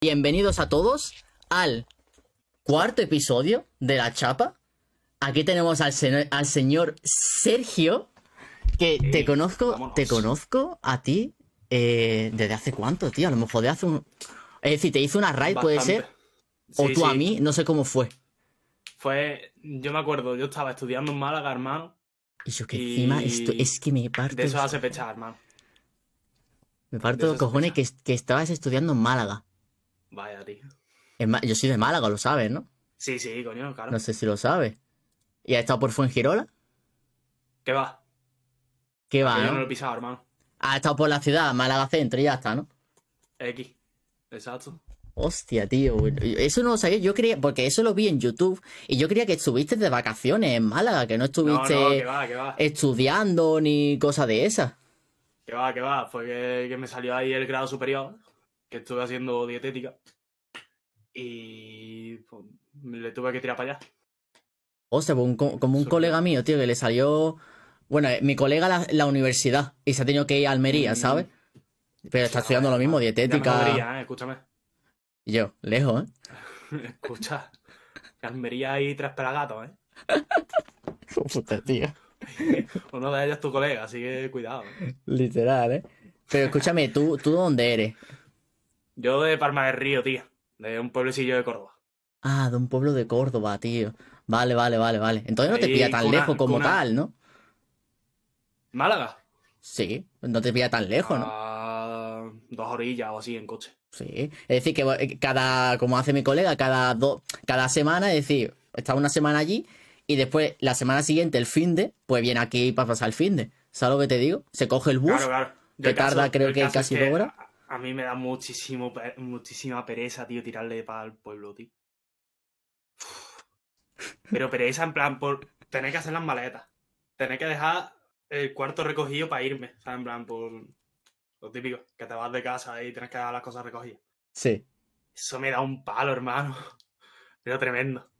Bienvenidos a todos al cuarto episodio de La Chapa. Aquí tenemos al, señor Sergio, que te conozco, vámonos. te conozco a ti eh, desde hace cuánto, tío. A lo mejor de hace un... Es decir, te hice una raid, puede ser. O Sí, tú a mí, no sé cómo fue. Fue, yo me acuerdo, yo estaba estudiando en Málaga, hermano. Y yo que Y encima esto es que me parto, De eso hace pechar, hermano. me parto de los cojones que, que estabas estudiando en Málaga. Vaya, tío. Yo soy de Málaga, lo sabes, ¿no? Sí, sí, coño, claro. No sé si lo sabes. ¿Y has estado por Fuengirola? ¿Qué va? ¿Qué va, Que yo no? no lo he pisado, hermano. Has estado por la ciudad, Málaga Centro y ya está, ¿no? X. Exacto. Hostia, tío. Eso no lo sabía. Yo creía, porque eso lo vi en YouTube. Y yo creía que estuviste de vacaciones en Málaga, que no No, estuviste no, que va, que va. estudiando ni cosa de esas. Que va, que va. Fue que, que me salió ahí el grado superior, que estuve haciendo dietética. Y pues, le tuve que tirar para allá. Hostia, pues un co- como un colega mío, tío, que le salió. Bueno, eh, mi colega la, la universidad y se ha tenido que ir a Almería, Mm. ¿sabes? Pero está estudiando lo mismo, dietética. jodería, ¿eh? Escúchame. Y yo, lejos, ¿eh? Escucha. Almería hay tres pelagatos, ¿eh? Puta, tío. Uno de ellos es tu colega, así que cuidado. ¿eh? Literal, ¿eh? Pero escúchame, ¿tú, ¿tú dónde eres? Yo de Palma del Río, tío. De un pueblecillo de Córdoba. Ah, de un pueblo de Córdoba, tío. Vale, vale, vale, vale. Entonces no te Ahí, pilla tan cuna- lejos como cuna- tal, ¿no? Málaga. Sí, no te pilla tan lejos, ¿no? Dos orillas o así en coche. Sí. Es decir, que eh, cada, como hace mi colega, cada dos, cada semana, es decir, está una semana allí y después la semana siguiente, el fin de, pues viene aquí para pasar el fin de. ¿Sabes lo que te digo? Se coge el bus. Claro, claro. Yo que caso- tarda, creo que casi dos horas. A, mí me da muchísimo, muchísima pereza, tío, tirarle para el pueblo, tío. Pero pereza en plan por tener que hacer las maletas. Tener que dejar el cuarto recogido para irme. O sea, en plan por lo típico, que te vas de casa y tienes que dejar las cosas recogidas. Sí. Eso me da un palo, hermano. Pero tremendo.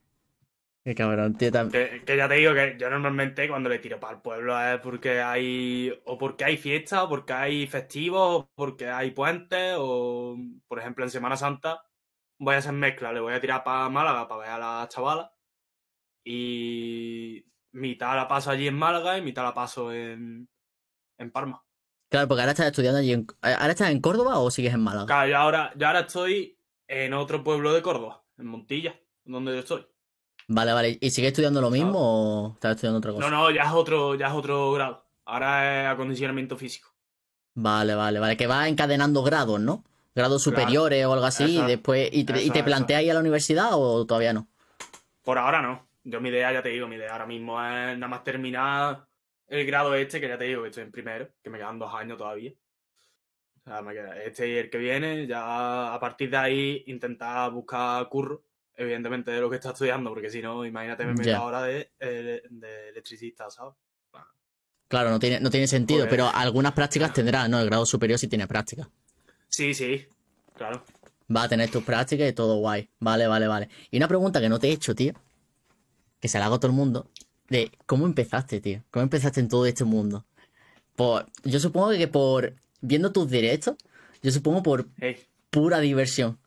Qué cabrón, tío. tam- Que, que ya te digo que yo normalmente cuando le tiro para el pueblo es porque hay. o porque hay fiesta, o porque hay festivos, o porque hay puentes, o por ejemplo en Semana Santa voy a hacer mezcla, le voy a tirar para Málaga para ver a las chavalas. Y mitad la paso allí en Málaga y mitad la paso en, en Parma. Claro, porque ahora estás estudiando allí en... ¿Ahora estás en Córdoba o sigues en Málaga? Claro, yo ahora, yo ahora estoy en otro pueblo de Córdoba, en Montilla, donde yo estoy. Vale, vale. ¿Y sigues estudiando lo mismo o estás estudiando otra cosa? No, no, ya es otro, ya es otro grado. Ahora es acondicionamiento físico. Vale, vale, vale. Que vas encadenando grados, ¿no? Grados Claro. superiores o algo así, y después. ¿Y te, y planteas ir a la universidad o todavía no? Por ahora no. Yo mi idea, ya te digo, mi idea ahora mismo es nada más terminar el grado este, que ya te digo que estoy en primero, que me quedan dos años todavía. O sea, me queda este y el que viene, ya a partir de ahí intentar buscar curro, evidentemente de lo que está estudiando, porque si no, imagínate me meto Ya. ahora de, de, de electricista, ¿sabes? Claro, no tiene, no tiene sentido, Pues- pero algunas prácticas tendrás, ¿no? El grado superior sí tiene prácticas. Sí, sí, claro. Va a tener tus prácticas y todo guay. Vale, vale, vale. Y una pregunta que no te he hecho, tío. Que se la hago a todo el mundo. De cómo empezaste, tío. ¿Cómo empezaste en todo este mundo? Por, yo supongo que por viendo tus directos, yo supongo por pura diversión.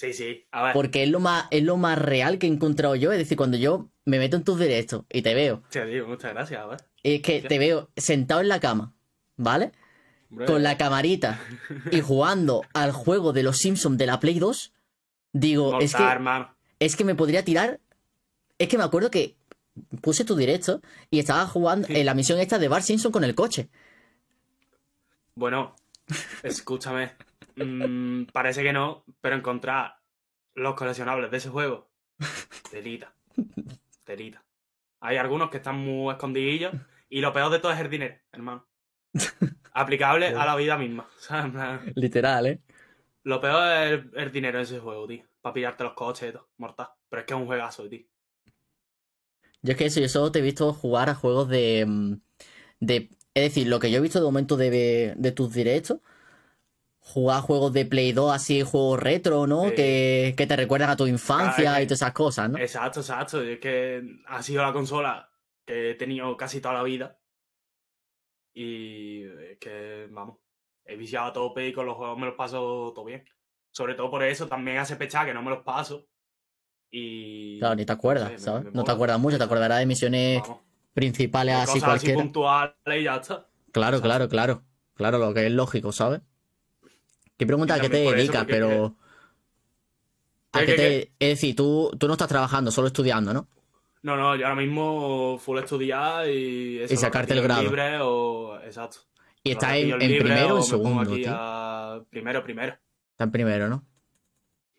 Sí, sí. A ver, Porque es lo más, es lo más real que he encontrado yo. Es decir, cuando yo me meto en tus directos y te veo, te digo, muchas gracias, a ver. es que te veo sentado en la cama, ¿vale? Hombre, Con la camarita y jugando al juego de los Simpsons de la Play 2. Digo, es que, es que me podría tirar. Es que me acuerdo que puse tu directo y estaba jugando en la misión esta de Bar Simpson con el coche. Bueno, escúchame. Mm, parece que no, pero encontrar los coleccionables de ese juego, telita. Telita. Hay algunos que están muy escondidillos y lo peor de todo es el dinero, hermano. Aplicable a la vida misma. Literal, ¿eh? Lo peor es el, el dinero en ese juego, tío. Para pillarte los coches y todo, mortal. Pero es que es un juegazo, tío. Yo es que eso, yo solo te he visto jugar a juegos de. mm, de es decir, lo que yo he visto de momento de, de tus directos, jugar juegos de Play 2, así, juegos retro, ¿no? Sí. Que, que te recuerdan a tu infancia Ah, es que- y todas esas cosas, ¿no? Exacto, exacto. Es que ha sido la consola que he tenido casi toda la vida. Y es que, vamos, he viciado a tope y con los juegos me los paso todo bien. Sobre todo por eso, también hace pechar que no me los paso. Y. Claro, ni te acuerdas, sé, me- ¿sabes? me no te acuerdas mucho, te acordarás de misiones Vamos, principales de así cosas así cualquiera. puntuales y ya está. Claro, claro, claro. Claro, lo que es lógico, ¿sabes? ¿Qué pregunta a qué te dedicas? Pero. ¿A ¿Qué, te... Es decir, tú, tú no estás trabajando, solo estudiando, ¿no? No, no, yo ahora mismo full estudiar y. eso, Y sacarte el grado. libres o. Exacto. Y estás en, primero o en segundo, aquí tío. a- Primero, primero. Está en primero, ¿no?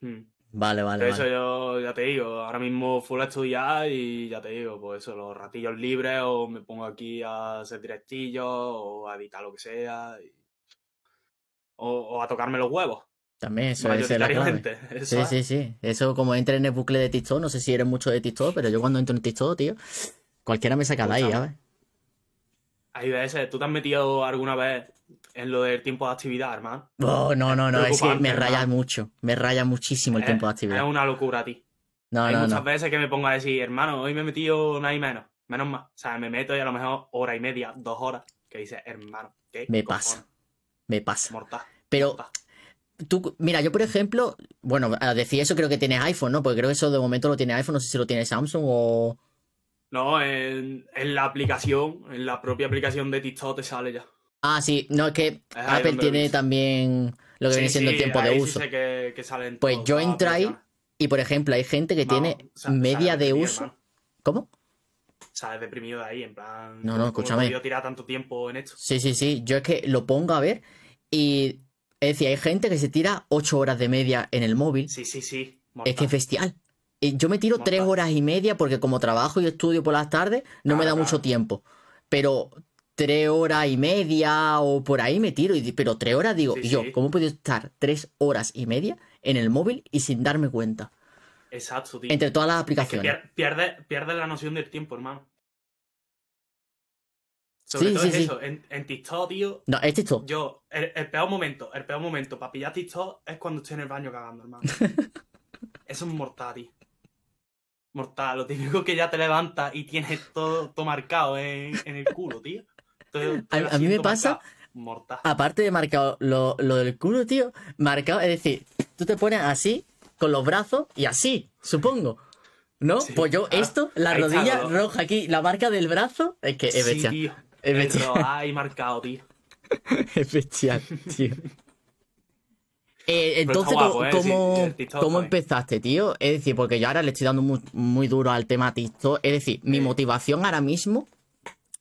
Hmm. Vale, vale, Por eso vale. yo ya te digo, ahora mismo full a estudiar y ya te digo, pues eso, los ratillos libres o me pongo aquí a hacer directillos o a editar lo que sea. y- O, o a tocarme los huevos, También eso es la clave. Eso Sí, es. sí, sí. Eso como entres en el bucle de TikTok, no sé si eres mucho de TikTok, pero yo cuando entro en TikTok, tío, cualquiera me saca de ahí. ¿sabes? Hay veces, ¿tú te has metido alguna vez en lo del tiempo de actividad, hermano? Oh, no, no, no, es que me raya hermano. mucho, me raya muchísimo el Es- tiempo de Es actividad. una locura a ti. No, Hay no, muchas no. veces que me pongo a decir, hermano, hoy me he metido nada y menos, menos más. O sea, me meto y a lo mejor hora y media, dos horas, que dices, hermano, ¿qué Me cojones? pasa, me pasa. Mortal. Pero mortal. tú, mira, yo por ejemplo, bueno, a decir eso creo que tienes iPhone, ¿no? Porque creo que eso de momento lo tiene iPhone, no sé si lo tiene Samsung o... No, en, en la aplicación, en la propia aplicación de TikTok te sale ya. Ah, sí, no, es que Apple tiene también lo que Sí, viene siendo el tiempo de sí uso. sé que, que salen Pues yo entré ahí y, por ejemplo, hay gente que Vamos, tiene media de uso. hermano. ¿Cómo? Sales deprimido de ahí, en plan. No, no, ¿cómo he escúchame. podido tirar tanto tiempo en esto? Sí, sí, sí. Yo es que lo pongo a ver y... Es decir, hay gente que se tira ocho horas de media en el móvil. Sí, sí, sí. Es que es bestial. Yo me tiro tres horas y media porque como trabajo y estudio por las tardes, no me da Claro, mucho tiempo. Pero tres horas y media o por ahí me tiro. y Pero tres horas digo, Sí, y yo, sí. ¿cómo podido estar tres horas y media en el móvil y sin darme cuenta? Exacto, tío. Entre todas las Es que aplicaciones. pier- pierdes pierdes la noción del tiempo, hermano. Sí, Sobre todo sí, es sí. eso. En, en TikTok, tío, No, es esto. yo, el, el peor momento, el peor momento para pillar TikTok es cuando estoy en el baño cagando, hermano. Eso es mortal, tío. Mortal, lo típico que ya te levantas y tienes todo, todo marcado en, en el culo, tío. Todo A- mí me pasa- marcado. Mortal. Aparte de marcado lo, lo del culo, tío, marcado, es decir, tú te pones así, con los brazos y así, supongo. ¿No? Sí, pues yo claro. esto, la Ahí rodilla roja aquí, la marca del brazo, es que es sí, bestial. tío. El bestial. rojo ahí marcado, tío. Bestial, tío. Eh, entonces, ¿cómo, ¿eh? cómo- Sí, el TikTok cómo está bien. empezaste, tío? Es decir, porque yo ahora le estoy dando muy, muy duro al tema TikTok. Es decir, mi motivación ahora mismo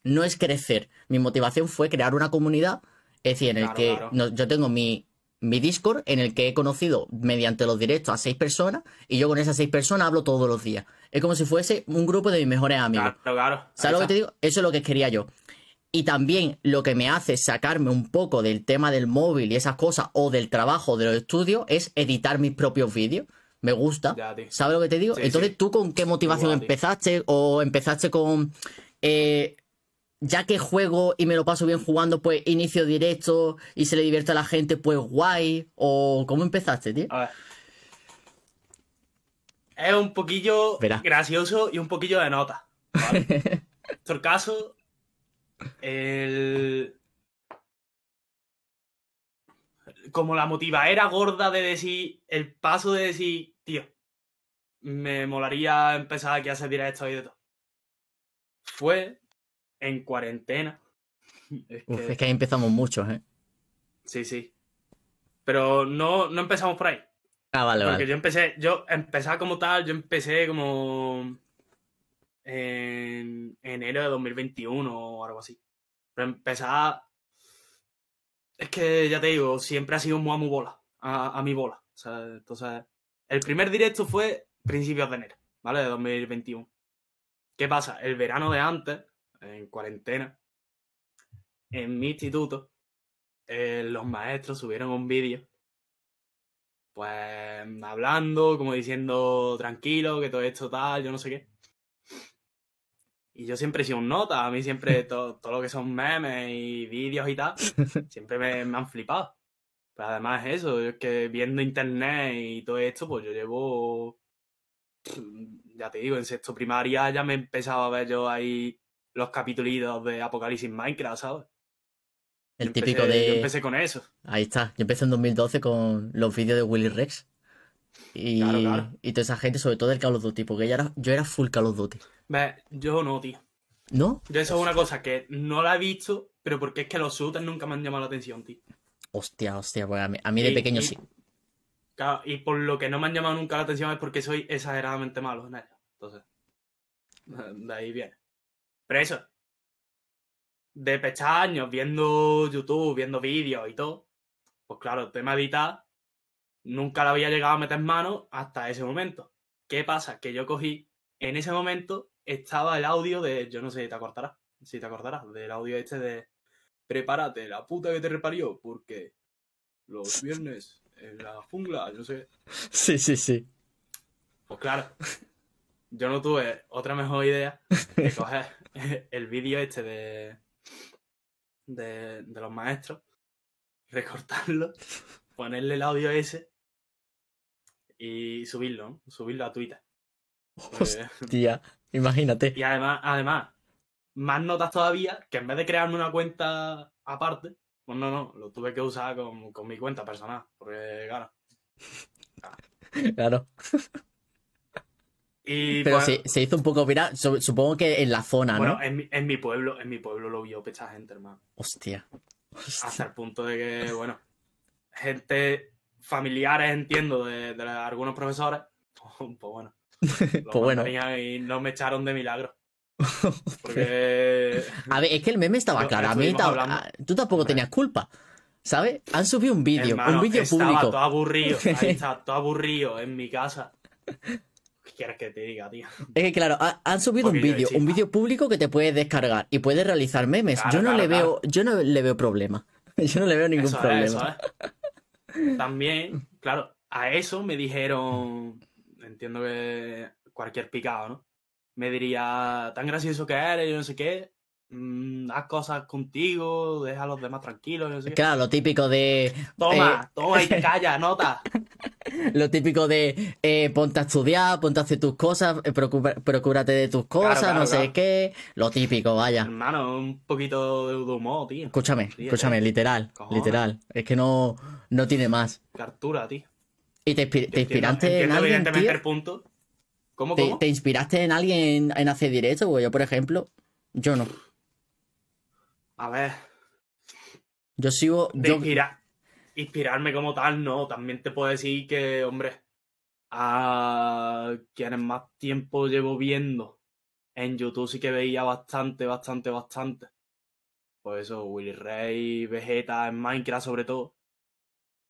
no es crecer. Mi motivación fue crear una comunidad. Es decir, en el Claro, que claro. no- yo tengo mi, mi Discord en el que he conocido mediante los directos a seis personas y yo con esas seis personas hablo todos los días. Es como si fuese un grupo de mis mejores amigos. Claro, claro. ¿Sabes lo que te digo? Eso es lo que quería yo. Y también lo que me hace sacarme un poco del tema del móvil y esas cosas, o del trabajo, de los estudios, es editar mis propios vídeos. Me gusta. Ya. ¿Sabes lo que te digo? Sí, Entonces, sí. ¿tú con qué motivación Igual, tío. empezaste? ¿O empezaste con... eh, ya que juego y me lo paso bien jugando, pues inicio directo y se le divierte a la gente, pues guay? ¿O cómo empezaste, tío? A ver. Es un poquillo Verá. gracioso y un poquillo de nota. ¿vale? en caso, el... como la motiva era gorda de decir, el paso de decir, tío, me molaría empezar aquí a hacer directos y de todo. Fue en cuarentena. Es Uf, que- es que ahí empezamos muchos, ¿eh? Sí, sí. Pero no, no empezamos por ahí. Ah, vale, Porque vale. yo empecé, yo empecé como tal, yo empecé como en enero de 2021 o algo así. Pero empezar, es que ya te digo, siempre ha sido muy a mi bola, a, a mi bola. O sea, entonces, el primer directo fue principios de enero, ¿vale? De 2021. ¿Qué pasa? El verano de antes, en cuarentena, en mi instituto, eh, los maestros subieron un vídeo pues hablando, como diciendo tranquilo, que todo esto tal, yo no sé qué. Y yo siempre he sido un nota, a mí siempre to- todo, lo que son memes y vídeos y tal, siempre me, me han flipado. Pero además es eso, es que viendo internet y todo esto, pues yo llevo, ya te digo, en sexto primaria ya me empezaba a ver yo ahí los capítulos de Apocalipsis Minecraft, ¿sabes? El Yo típico empecé- Yo de... empecé con eso. Ahí está. Yo empecé en 2012 con los vídeos de Willy Rex. Y, Claro, claro. y toda esa gente, sobre todo el Call of Duty, porque yo era, yo era full Call of Duty. Yo no, tío. ¿No? Yo eso es una cosa que no la he visto, pero porque es que los shooters nunca me han llamado la atención, tío. Hostia, hostia, pues a mí, a mí de Y- pequeño y- sí. Claro, y por lo que no me han llamado nunca la atención es porque soy exageradamente malo en ello. Entonces, de ahí viene. Pero eso, de pestaños, viendo YouTube, viendo vídeos y todo, pues claro, el tema de editar, nunca le había llegado a meter mano hasta ese momento. ¿Qué pasa? Que yo cogí, en ese momento estaba el audio de, yo no sé si te acordarás, si te acordarás, del audio este de, prepárate, la puta que te reparió, porque los viernes en la jungla, yo no sé. Sí, sí, sí. Pues claro, yo no tuve otra mejor idea que coger el vídeo este de, de, de los maestros, recortarlo, ponerle el audio ese y subirlo, ¿no? Subirlo a Twitter. Eh, Hostia, imagínate. y además, además, más notas todavía, que en vez de crearme una cuenta aparte, pues no, no, lo tuve que usar con, con mi cuenta personal, porque claro. Claro. Y Pero pues, se, se hizo un poco viral, su- supongo que en la zona, bueno, ¿no? en, mi, en mi pueblo, en mi pueblo lo vio pecha gente, hermano. Hostia. Hasta Hostia. el punto de que, bueno, gente familiares, entiendo, de, de algunos profesores, pues, pues bueno. Pues bueno. Y no me echaron de milagro. Porque. A ver, es que el meme estaba Lo- claro. A mí estuvimos ta- hablando. a- tú tampoco tenías culpa. ¿Sabes? Han subido un vídeo, hermano, un vídeo estaba público. todo aburrido. Ahí está, todo aburrido en mi casa. ¿Qué quieres que te diga, tío? Es que claro, ha- han subido un Porque vídeo, un vídeo público que te puedes descargar y puedes realizar memes. Claro, yo no claro, le veo, yo no le veo problema. Yo no le veo ningún Eso es, problema. eso es. También, claro, a eso me dijeron, entiendo que cualquier picado, ¿no? Me diría, tan gracioso que eres, yo no sé qué, mm, haz cosas contigo, deja a los demás tranquilos, yo no sé qué. Claro, lo típico de. Toma, toma y te calla, nota. eh, lo típico de eh, ponte a estudiar, ponte a hacer tus cosas, eh, preocupa- procúrate de tus cosas, claro, no sé qué. Lo típico, vaya. Hermano, un poquito de humor, tío. Escúchame, Ríete. escúchame, literal, Cojones. literal. Es que no, no tiene más. Cartura, tío. ¿Y te, inspi- te Entiendo- inspiraste en alguien, evidentemente el punto. ¿Cómo, ¿Te, cómo? te inspiraste en alguien en hacer directo? Porque yo, por ejemplo, yo no. A ver, Yo sigo. de Yo, inspira- inspirarme como tal, no. También te puedo decir que, hombre, a quienes más tiempo llevo viendo en YouTube sí que veía bastante, bastante, bastante. Pues eso, Willy Rey, Vegeta, en Minecraft sobre todo.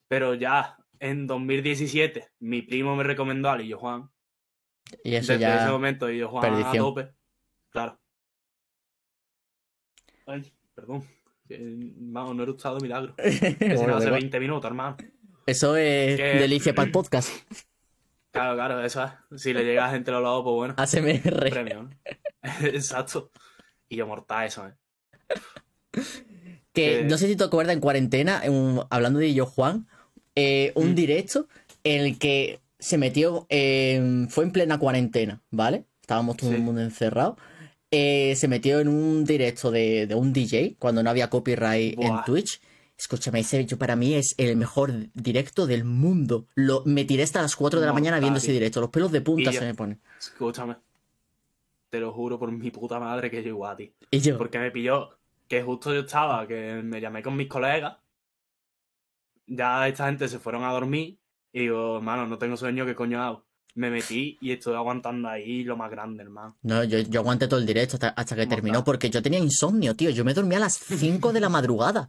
Pero ya en 2017 mi primo me recomendó a Lillo Juan. y eso Desde ya. ese momento Lillo Juan a perdición. tope. Claro. Ay, perdón. Hermano, no he eructado de milagro. Bueno, hace igual. 20 minutos, hermano. Eso es Que- delicia para el podcast. Claro, claro, eso es. Si le llega a gente a los lados, pues bueno. ASMR. Premio, ¿no? Exacto. Y yo mortal eso, ¿eh? Que que- no sé si te acuerdas en cuarentena, hablando de yo, Juan, eh, un Mm. directo en el que se metió, eh, fue en plena cuarentena, ¿vale? Estábamos todo el mundo encerrado. Eh, se metió en un directo de, de un DJ cuando no había copyright en. Twitch. Escúchame, ese yo para mí es el mejor directo del mundo. Lo, me tiré hasta las 4 de la mañana viendo ese directo. Los pelos de punta yo- se me ponen. Escúchame. Te lo juro por mi puta madre que yo igual a ti. Y yo, Porque me pilló que justo yo estaba, que me llamé con mis colegas. Ya esta gente se fueron a dormir. Y digo, hermano, no tengo sueño, ¿qué coño hago? Me metí y estoy aguantando ahí lo más grande, hermano. No, yo, yo aguanté todo el directo hasta, hasta que terminó porque yo tenía insomnio, tío. Yo me dormía a las 5 de la madrugada.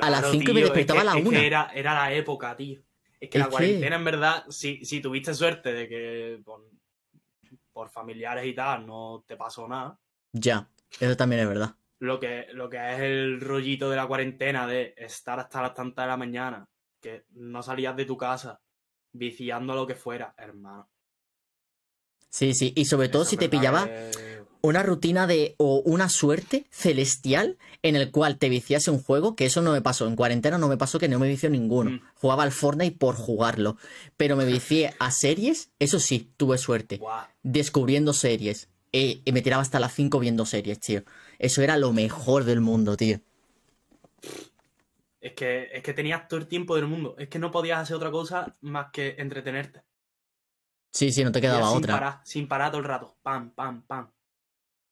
A las Claro, cinco y me despertaba es que- a la es que una. era, era la época, tío. Es que Es la que- cuarentena, en verdad, si, si tuviste suerte de que por, por familiares y tal no te pasó nada, Ya, eso también es verdad. Lo que, lo que es el rollito de la cuarentena de estar hasta las tantas de la mañana, que no salías de tu casa viciando lo que fuera, hermano. Sí, sí, y sobre todo Eso si te pillaba que- una rutina de o una suerte celestial en el cual te viciase un juego, que eso no me pasó. En cuarentena no me pasó que no me vició ninguno. Mm. Jugaba al Fortnite por jugarlo. Pero me vicié a series, eso sí, tuve suerte. Descubriendo series. Eh, y me tiraba hasta las 5 viendo series, tío. Eso era lo mejor del mundo, tío. Es que, es que tenías todo el tiempo del mundo. Es que no podías hacer otra cosa más que entretenerte. Sí, sí, no te quedaba sin otra. Parar, sin parar todo el rato. Pam, pam, pam.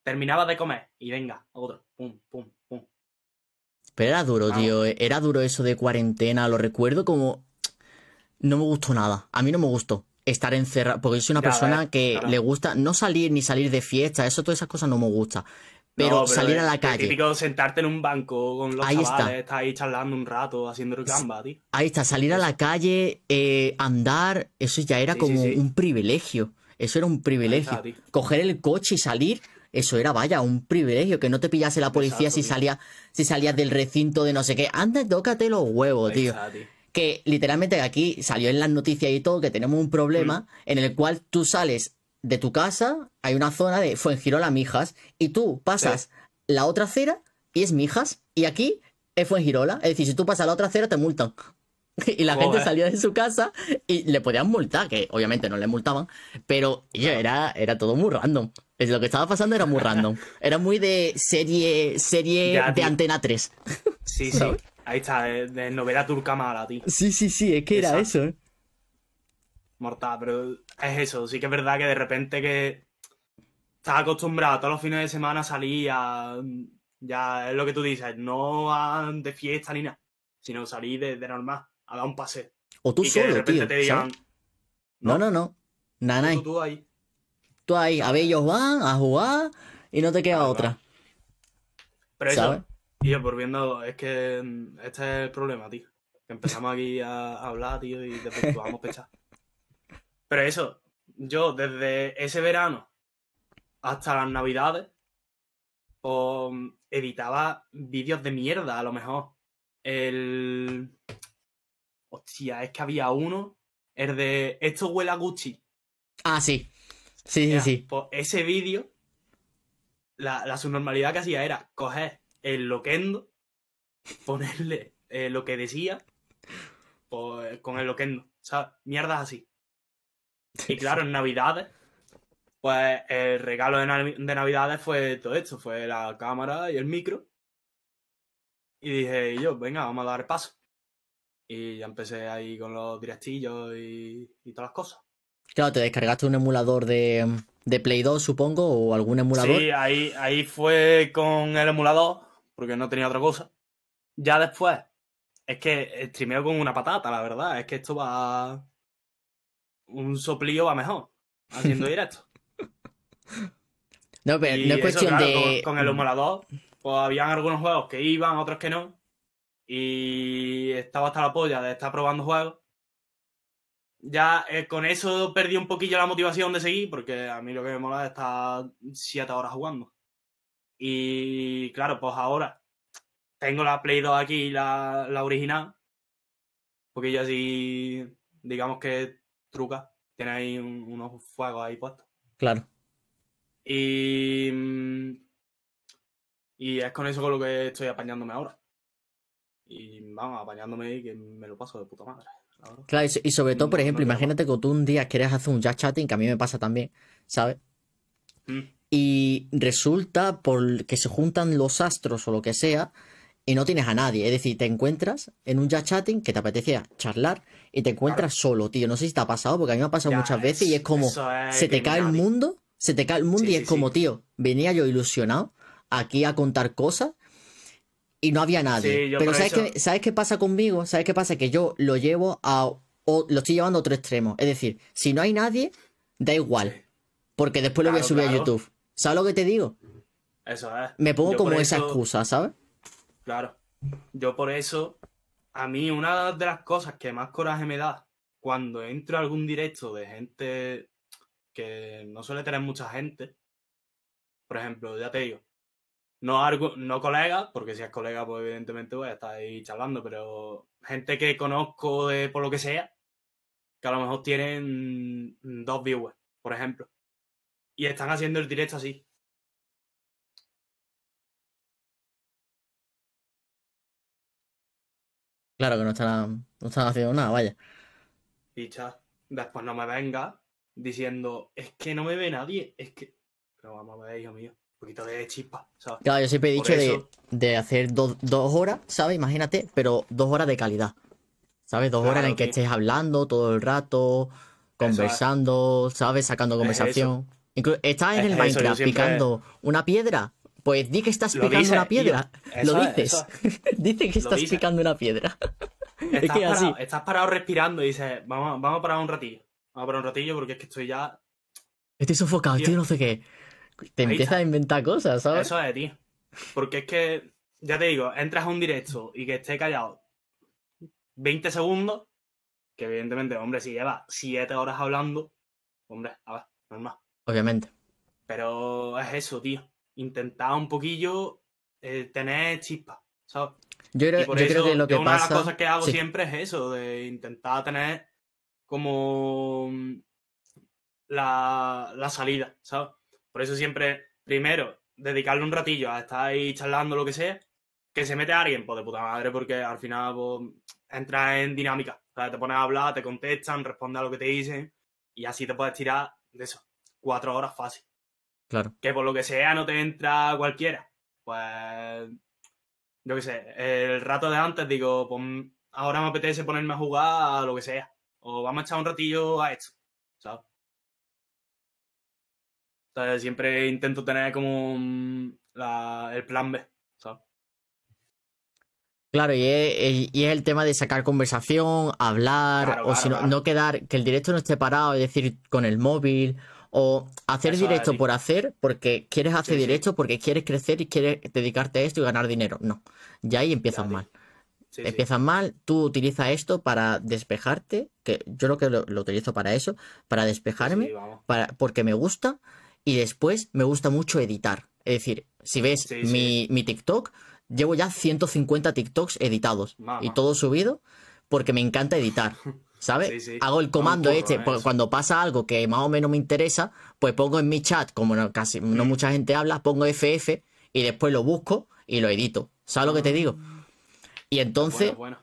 Terminabas de comer y venga, otro. Pum, pum, pum. Pero era duro, tío. Era duro eso de cuarentena. Lo recuerdo como. No me gustó nada. A mí no me gustó estar encerrado. Porque yo soy una Ya persona que claro. le gusta no salir ni salir de fiesta. Eso, todas esas cosas no me gusta. Pero, No, salir a es- la es calle. típico sentarte en un banco con los Ahí está. chavales, estar ahí charlando un rato, haciendo el gamba, tío. Ahí está, salir a la calle, eh, andar. Eso ya era Sí, como sí, sí. un privilegio. Eso era un privilegio. está. Coger el coche y salir. Eso era, vaya, un privilegio. Que no te pillase la policía Exacto, si, salía, si salías del recinto de no sé qué. Anda, tócate los huevos, está, tío. que literalmente aquí salió en las noticias y todo que tenemos un problema Mm. en el cual tú sales de tu casa, hay una zona de Fuengirola Mijas y tú pasas la otra acera y es Mijas y aquí es Fuengirola, es decir, si tú pasas la otra acera te multan. Y la gente salía de su casa y le podían multar, que obviamente no le multaban, pero yo, era, era todo muy random. Es Lo que estaba pasando era muy random. Era muy de serie, serie Ya, de tío. Antena 3. Sí, sí. Ahí está, de, de novela turca mala, tío. Sí, sí, sí, es que era eso, ¿eh? Mortal, pero es eso. Sí que es verdad que de repente que estás acostumbrado todos los fines de semana a salir a... Ya es lo que tú dices, no a- de fiesta ni nada, sino salir de, de normal, a dar un paseo. O tú y que de solo, repente tío. te digan, ¿sabes? No, no, no. Nada, tú, tú ahí. Tú ahí, a ver, ellos van a jugar y no te queda Claro, otra. Pero eso, ¿Sabes? yo volviendo, es que mm, este es el problema, tío. Que empezamos aquí a, a hablar, tío, y desvirtuamos pechar. Pero eso, yo desde ese verano hasta las navidades, pues editaba vídeos de mierda, a lo mejor. El. Hostia, es que había uno, el de esto huele a Gucci. Ah, sí. Sí, sí, sí. Pues ese vídeo, la, la subnormalidad que hacía era coger el loquendo, ponerle eh, lo que decía, pues con el loquendo, ¿sabes? Mierdas así. Y claro, en Navidades, pues el regalo de, Navi- de Navidades fue todo esto, fue la cámara y el micro. Y dije yo, venga, vamos a dar paso. Y ya empecé ahí con los directillos y, y todas las cosas. Claro, te descargaste un emulador de, de Play 2, supongo, o algún emulador. Sí, ahí, ahí fue con el emulador, porque no tenía otra cosa. Ya después, es que streameo con una patata, la verdad. Es que esto va. Un soplío va mejor, haciendo directo. No, pero Y no es eso, cuestión claro, de. Con, con el emulador, pues habían algunos juegos que iban, otros que no. Y estaba hasta la polla de estar probando juegos. Ya eh, con eso perdí un poquillo la motivación de seguir, porque a mí lo que me mola es estar siete horas jugando. Y claro, pues ahora tengo la Play 2 aquí, la, la original. Porque ya así, digamos que truca. Tiene ahí un- unos fuegos ahí puestos. Claro. Y. mm, Y es con eso con lo que estoy apañándome ahora. Y vamos, apañándome y que me lo paso de puta madre. Claro, y so- y sobre todo, por No, ejemplo, no imagínate que tú un día quieres hacer un chat chatting, que a mí me pasa también, ¿sabes? Mm, Y resulta por que se juntan los astros o lo que sea y no tienes a nadie. Es decir, te encuentras en un chat chatting que te apetecía charlar y te encuentras solo, tío. No sé si te ha pasado, porque a mí me ha pasado Ya, muchas veces y es como, es se te cae el mundo, se te cae el mundo Sí, y sí, es como, sí. tío, venía yo ilusionado aquí a contar cosas y no había nadie. Pero ¿sabes eso- qué, ¿sabes qué pasa conmigo? ¿Sabes qué pasa? Que yo lo llevo a... o lo estoy llevando a otro extremo. Es decir, si no hay nadie, da igual. Porque después lo voy a Claro, subir a. YouTube. ¿Sabes lo que te digo? Eso es. Me pongo Yo como esa excusa, ¿sabes? Claro. Yo por eso, a mí una de las cosas que más coraje me da cuando entro a algún directo de gente que no suele tener mucha gente, por ejemplo, ya te digo, no, no colegas, porque si es colega, pues evidentemente voy a estar ahí charlando, pero gente que conozco de por lo que sea, que a lo mejor tienen dos viewers, por ejemplo, y están haciendo el directo así. Claro que no están, no están haciendo nada, vaya. Y cha, después no me venga diciendo, es que no me ve nadie, es que... Pero vamos a ver, hijo mío, poquito de chispa, ¿sabes? Claro, yo siempre he dicho de, eso- de hacer dos, dos horas, ¿sabes? Imagínate, pero dos horas de calidad. ¿Sabes? Dos horas en que tío. estés hablando todo el rato, conversando, ¿sabes? Sacando Es conversación. Inclu- ¿Estás en Es el Minecraft siempre- picando una piedra? Pues di que estás Lo picando dices, una piedra. Lo Eso dices. Dice que estás dices. picando una piedra. Estás, que es así. parado, estás parado respirando y dices, vamos, vamos a parar un ratillo. Vamos a parar un ratillo porque es que estoy ya. Estoy sofocado, Tío. no sé qué. Te empiezas a inventar cosas, ¿sabes? Eso es, tío. Porque es que, ya te digo, entras a un directo y que esté callado 20 segundos, que evidentemente, hombre, si lleva 7 horas hablando, hombre, a ver, normal. Obviamente. Pero es eso, tío. Intentar un poquillo eh, tener chispa, ¿sabes? Yo creo, Y por yo eso creo que lo que yo una de las cosas que hago Sí. siempre es eso, de intentar tener como mm, la, la salida, ¿sabes? Por eso siempre, primero, dedicarle un ratillo a estar ahí charlando lo que sea, que se mete alguien, pues de puta madre, porque al final pues, entras en dinámica, ¿sabes? Te pones a hablar, te contestan, respondes a lo que te dicen, y así te puedes tirar de eso, cuatro horas fácil Claro. que por lo que sea no te entra cualquiera. Pues, yo qué sé, el rato de antes digo, pues ahora me apetece ponerme a jugar a lo que sea. O vamos a echar un ratillo a esto, ¿sabes? Entonces, siempre intento tener como mm, la- el plan B, ¿sabes? Claro, y es, y es el tema de sacar conversación, hablar, Claro, o claro, si no, claro. no quedar, que el directo no esté parado, es decir, con el móvil, o hacer Eso directo por hacer, porque quieres hacer Sí, sí. directo, porque quieres crecer y quieres dedicarte a esto y ganar dinero. No, ya ahí empiezas mal. Sí. Empiezas mal, tú utilizas esto para despejarte, que yo lo que lo, lo utilizo para eso, para despejarme, para, porque me gusta, y después me gusta mucho editar. Es decir, si ves mi, mi TikTok, llevo ya 150 TikToks editados y todo subido porque me encanta editar. ¿Sabes? Sí, sí. Hago el comando este, ¿eh? pues, cuando pasa algo que más o menos me interesa, pues pongo en mi chat, como no, casi no Mm. mucha gente habla, pongo FF y después lo busco y lo edito. ¿Sabes lo que te digo? Y entonces, Bueno, bueno.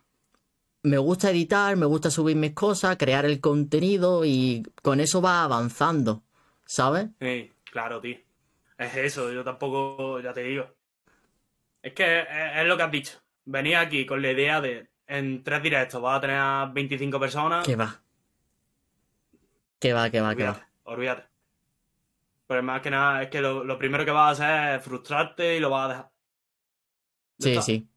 me gusta editar, me gusta subir mis cosas, crear el contenido y con eso va avanzando, ¿sabes? Sí, claro, tío. Es eso, yo tampoco, ya te digo. Es que es, es lo que has dicho. Venía aquí con la idea de en tres directos vas a tener a 25 personas. Que va. Que va, que va, que va. olvídate. Pero más que nada es que lo, lo primero que vas a hacer es frustrarte y lo vas a dejar. Sí, está. sí.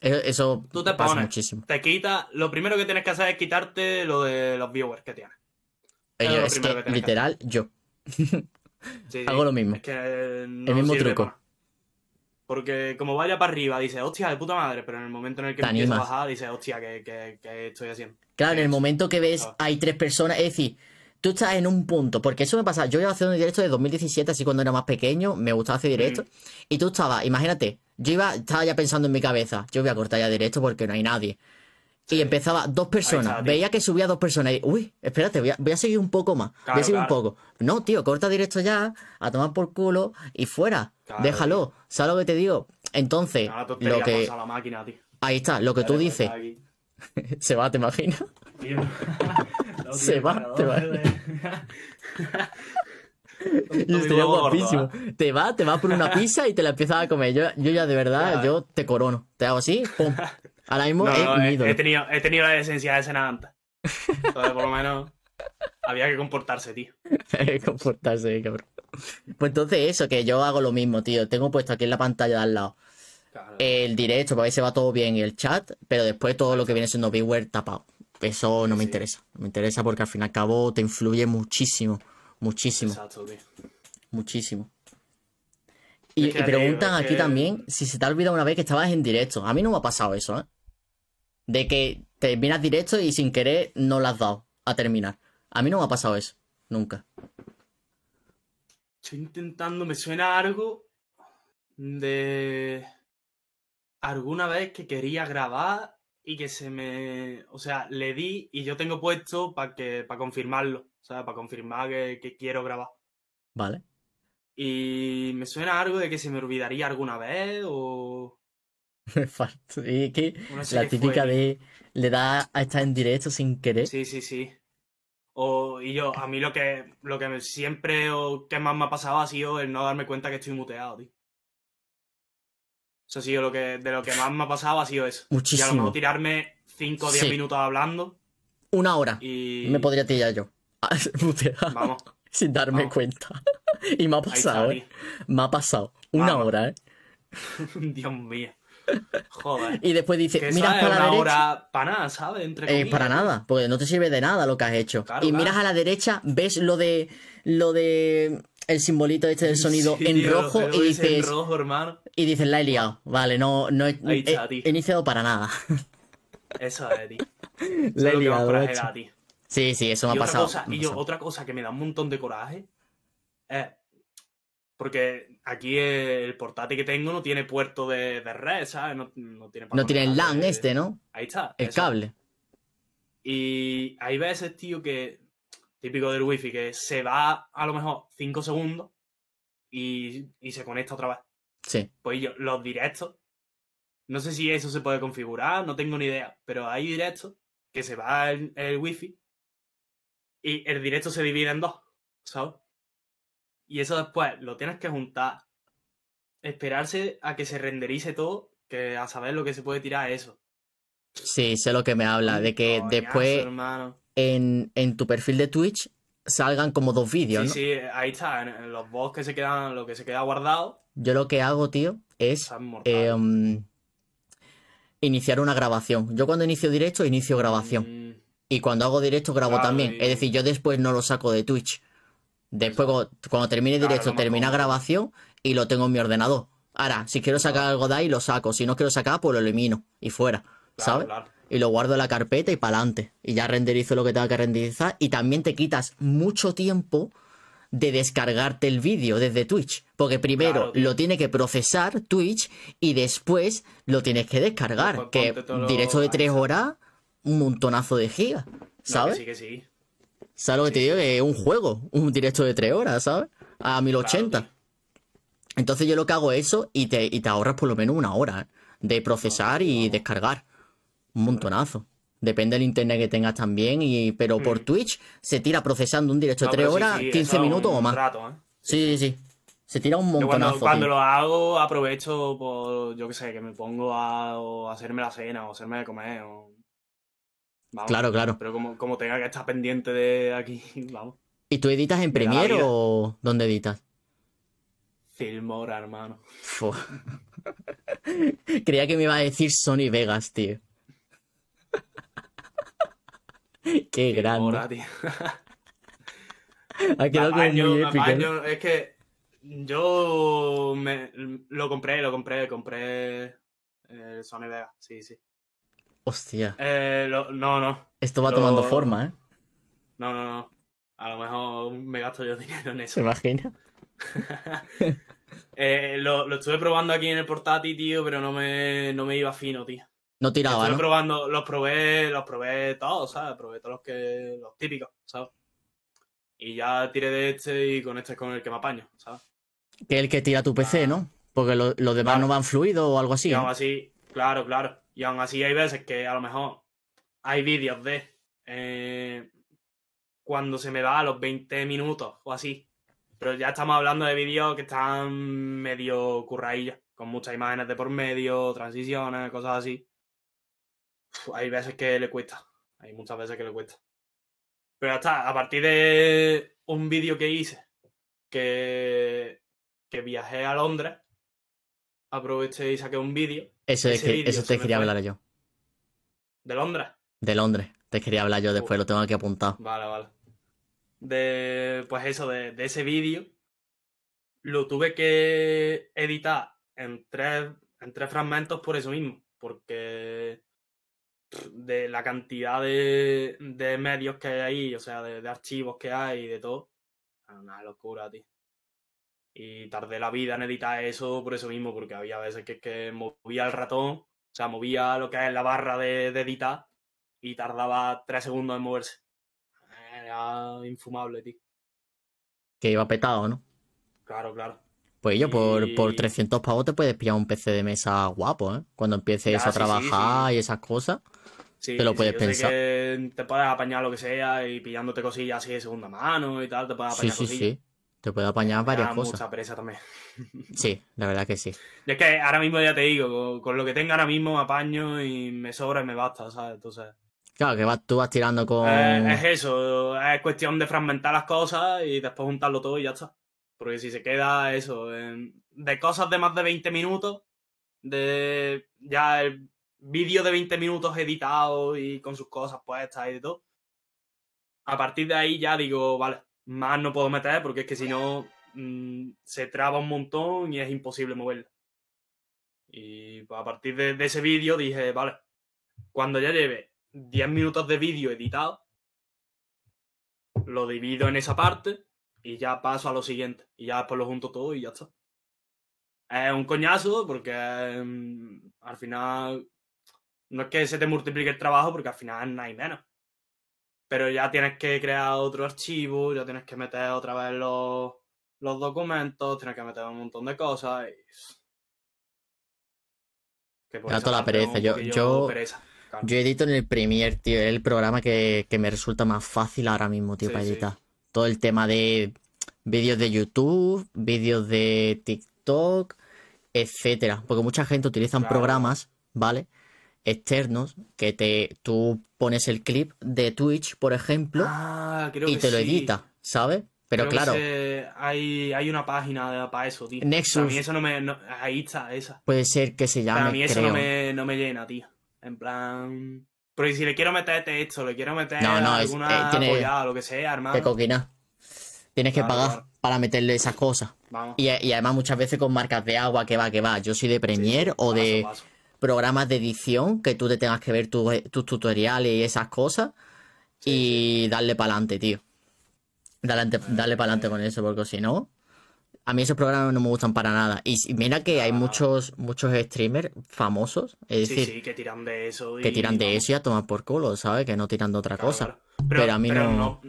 Eso, eso Tú te pasa pones. muchísimo. Te quita, lo primero que tienes que hacer es quitarte lo de los viewers que tienes. Eh, es lo es que que literal, yo. Sí. Hago lo mismo. Es que no mismo truco. para. Porque como vaya para arriba, dices, hostia, de puta madre, pero en el momento en el que Te empieza a bajar, dices, hostia, ¿qué, qué, qué estoy haciendo? Claro, en el momento que ves hay tres personas, es decir, tú estás en un punto, porque eso me pasa, yo iba haciendo directo de 2017, así cuando era más pequeño, me gustaba hacer directo, Mm. y tú estabas, imagínate, yo iba, estaba ya pensando en mi cabeza, yo voy a cortar ya directo porque no hay nadie. Y empezaba dos personas, está, veía que subía dos personas y, uy, espérate, voy a, voy a seguir un poco más, voy a Claro, seguir un poco. No, tío, corta directo ya, a tomar por culo y fuera, Claro, déjalo, ¿sabes lo que te digo? Entonces, lo que, la máquina, tío. ahí está, lo que tú dices, se va, ¿te imaginas? Tío. No, Se va, te va. Y estaría gordo, guapísimo. ¿eh? Te va, te va por una pizza y te la empiezas a comer. Yo, yo ya de verdad, yo te corono. Te hago así, pum. Ahora mismo No, no, he, ídolo. he tenido, he tenido la esencia de cena antes. Entonces, por lo menos, había que comportarse, tío. Comportarse, cabrón. Pues entonces eso, que yo hago lo mismo, tío. Tengo puesto aquí en la pantalla de al lado Claro. el directo para ver si va todo bien y el chat, pero después todo lo que viene siendo viewer tapado. Eso no me Sí. interesa. No me interesa porque al fin y al cabo te influye muchísimo. Muchísimo. Exacto, tío. Muchísimo. Y, que y preguntan aquí que- también si se te ha olvidado una vez que estabas en directo. A mí no me ha pasado eso, ¿eh? De que terminas directo y sin querer no lo has dado a terminar. A mí no me ha pasado eso. Nunca. Estoy intentando, me suena algo de alguna vez que quería grabar y que se me, o sea, le di y yo tengo puesto para que para confirmarlo, o sea, para confirmar que, que quiero grabar. ¿Vale? Y me suena algo de que se me olvidaría alguna vez o. Y que no sé la fue, típica de le da a estar en directo sin querer. Sí, sí, sí. O, y yo, a mí lo que, lo que siempre o que más me ha pasado ha sido el no darme cuenta que estoy muteado, tío. Eso ha sido lo que, de lo que más me ha pasado ha sido eso. Y a lo Muchísimo. mejor tirarme 5 o 10 Sí. minutos hablando Una hora. y... Me podría tirar yo. Putear, Vamos, sin darme vamos. cuenta. y me ha pasado, está, ¿eh? Me ha pasado. Una Vamos. hora, ¿eh? Dios mío. Joder. Y después dice, miras para la derecha. hora para nada, ¿sabes? Entre Eh, para nada, porque no te sirve de nada lo que has hecho. Claro, y claro. miras a la derecha, ves lo de lo de el simbolito este del sonido Sí, en tío, rojo y en dices rojo, hermano. y dices la he liado. Vale, no no he, está, he- he iniciado para nada. Eso es, tío. La he liado, tío. Sí, sí, eso me y ha pasado. cosa, me ha y yo, pasado. otra cosa que me da un montón de coraje es porque aquí el portátil que tengo no tiene puerto de, de red, ¿sabes? No, no tiene No tiene el LAN de- este, ¿no? Ahí está. El eso. cable. Y hay veces, tío, que típico del wifi, que se va a lo mejor 5 segundos y, y se conecta otra vez. Sí. Pues yo, los directos, no sé si eso se puede configurar, no tengo ni idea, pero hay directos que se va el, el wifi y el directo se divide en dos, ¿sabes? Y eso después lo tienes que juntar, esperarse a que se renderice todo, que a saber lo que se puede tirar es eso. Sí, sé lo que me habla, de que Coñazo, después en, en tu perfil de Twitch salgan como dos vídeos, Sí, ¿no? sí, ahí está, en, en los bots que se quedan, lo que se queda guardado, Yo lo que hago, tío, es eh, um, iniciar una grabación. Yo cuando inicio directo, inicio grabación. Mm, Y cuando hago directo, grabo Claro, también. y- Es decir, yo después no lo saco de Twitch. Después, cuando, cuando termine Claro, directo, termina grabación y lo tengo en mi ordenador. Ahora, si quiero sacar algo de ahí, lo saco. Si no quiero sacar, pues lo elimino. Y fuera. ¿Sabes? Y lo guardo en la carpeta y para adelante. Y ya renderizo lo que tenga que renderizar. Y también te quitas mucho tiempo de descargarte el vídeo desde Twitch. Porque primero Claro, lo tiene que procesar Twitch y después lo tienes que descargar. Después que directo de ahí 3 está. horas, un montonazo de gigas. No, que ¿Sabes? sí, que sí. ¿Sabes lo que te digo? Que es un juego, un directo de 3 horas, ¿sabes? A 1080. Claro, Entonces yo lo que hago es eso y te, y te ahorras por lo menos una hora ¿eh? de procesar y descargar. Un montonazo. Depende del internet que tengas también, y, pero por Mm. Twitch se tira procesando un directo de No, 3 pero sí, horas, sí, 15 eso es minutos o más. rato, ¿eh? Sí, sí, sí. Se tira un Yo montonazo. cuando, cuando lo hago, aprovecho por, yo qué sé, que me pongo a, hacerme la cena o hacerme de comer. O... Vamos. Claro, claro. Pero como, como tenga que estar pendiente de aquí, vamos. ¿Y tú editas en Premiere o dónde editas? Filmora, hermano. Creía que me iba a decir Sony Vegas, tío. Qué Filmora, grande. tío. Ha quedado como muy épico. ¿no? Es que yo me, lo compré, lo compré, compré el Sony Vega, sí, sí. Hostia, Eh, lo- no, no, esto va lo- tomando forma, ¿eh? no, no, no. A lo mejor me gasto yo dinero en ¿Se eso. imagina? Eh, lo, lo estuve probando aquí en el portátil, tío, pero no me, no me iba fino, tío. No tiraba, Estuve ¿no? probando, los probé, los probé todos, ¿sabes? Probé todos los que, los típicos, ¿sabes? Y ya tiré de este y con este es con el que me apaño, ¿sabes? Que es el que tira tu PC, ¿no? Porque lo- los demás Claro. no van fluido o algo así. ¿no? así, claro, claro. Y aún así hay veces que a lo mejor hay vídeos de eh, cuando se me va a los 20 minutos o así. Pero ya estamos hablando de vídeos que están medio curraillos, con muchas imágenes de por medio, transiciones, cosas así. Hay veces que le cuesta. Hay muchas veces que le cuesta. Pero ya está, a partir de un vídeo que hice, que, que viajé a Londres, aproveché y saqué un vídeo Eso, es ese que, eso te quería fue. hablar yo. de Londres. De Londres. Te quería hablar yo después, lo tengo aquí apuntado. Vale, vale. De, pues eso, de, de ese vídeo, lo tuve que editar en tres, en tres fragmentos por eso mismo, porque de la cantidad de, de medios que hay ahí, o sea, de, de archivos que hay y de todo, es una locura, tío. Y tardé la vida en editar eso por eso mismo, porque había veces que, que movía el ratón, o sea, movía lo que es la barra de, de editar y tardaba tres segundos en moverse. Era infumable, tío. Que iba petado, ¿no? Claro, claro. Pues yo, por, por Y- 300 pavos te puedes pillar un PC de mesa guapo, ¿eh? Cuando empieces Ya, a sí, sí, trabajar sí. y esas cosas. Sí, te lo sí, puedes yo sé pensar. que te puedes apañar lo que sea y pillándote cosillas así de segunda mano y tal, te puedes Sí, apañar sí, cosillas. sí. Te puede apañar varias cosas. mucha pereza también. Sí, la verdad que sí. Y es que ahora mismo ya te digo, con, con lo que tengo ahora mismo me apaño y me sobra y me basta, ¿sabes? Entonces, Claro, que vas, tú vas tirando con... eh, es eso, es cuestión de fragmentar las cosas y después juntarlo todo y ya está. Porque si se queda eso, en- de cosas de más de 20 minutos, de ya el vídeo de 20 minutos editado y con sus cosas puestas y de todo, a partir de ahí ya digo, vale, más no puedo meter porque es que si no mm, se traba un montón y es imposible moverlo. Y pues, a partir de, ese vídeo dije, vale, cuando ya lleve 10 minutos de vídeo editado, lo divido en esa parte y ya paso a lo siguiente. Y ya después lo junto todo y ya está. Es un coñazo porque mm, al final no es que se te multiplique el trabajo porque al final no hay menos. Pero ya tienes que crear otro archivo, ya tienes que meter otra vez los, los documentos, tienes que meter un montón de cosas. Y... Que por Da toda la pereza. Yo- yo- pereza, claro. Yo edito en el Premiere, tío. Es el programa que, que me resulta más fácil ahora mismo, tío, Sí, para sí. editar. Todo el tema de vídeos de YouTube, vídeos de TikTok, etcétera. Porque mucha gente utiliza Claro. programas, ¿vale? Externos, que te, tú pones el clip de Twitch, por ejemplo, Ah, creo y te lo sí. edita, ¿sabes? Pero Creo claro, se- hay, hay una página para eso, tío. Nexus. A mí eso no me. no- ahí está, esa. puede ser que se Pero a llame, mí eso creo. no me, no me llena, tío. En plan. Porque si le quiero meter texto, le quiero meter No, no, es- alguna eh, tiene- apoyada, lo que sea, hermano. Que coquina. Tienes que Claro, pagar claro. para meterle esas cosas. Vamos. Y, y además muchas veces con marcas de agua, que va, que va. Yo soy de Premiere o paso, de paso. Programas de edición que tú te tengas que ver tu- tus tutoriales y esas cosas y darle para adelante, tío. Darle, darle para adelante con eso, porque si no, a mí esos programas no me gustan para nada. Y mira que hay nada. muchos, muchos streamers famosos, es Sí, decir, que tiran de eso. que y tiran de eso y a tomar por culo, ¿sabes? Que no tiran de otra Claro, cosa. claro. Pero a mí no-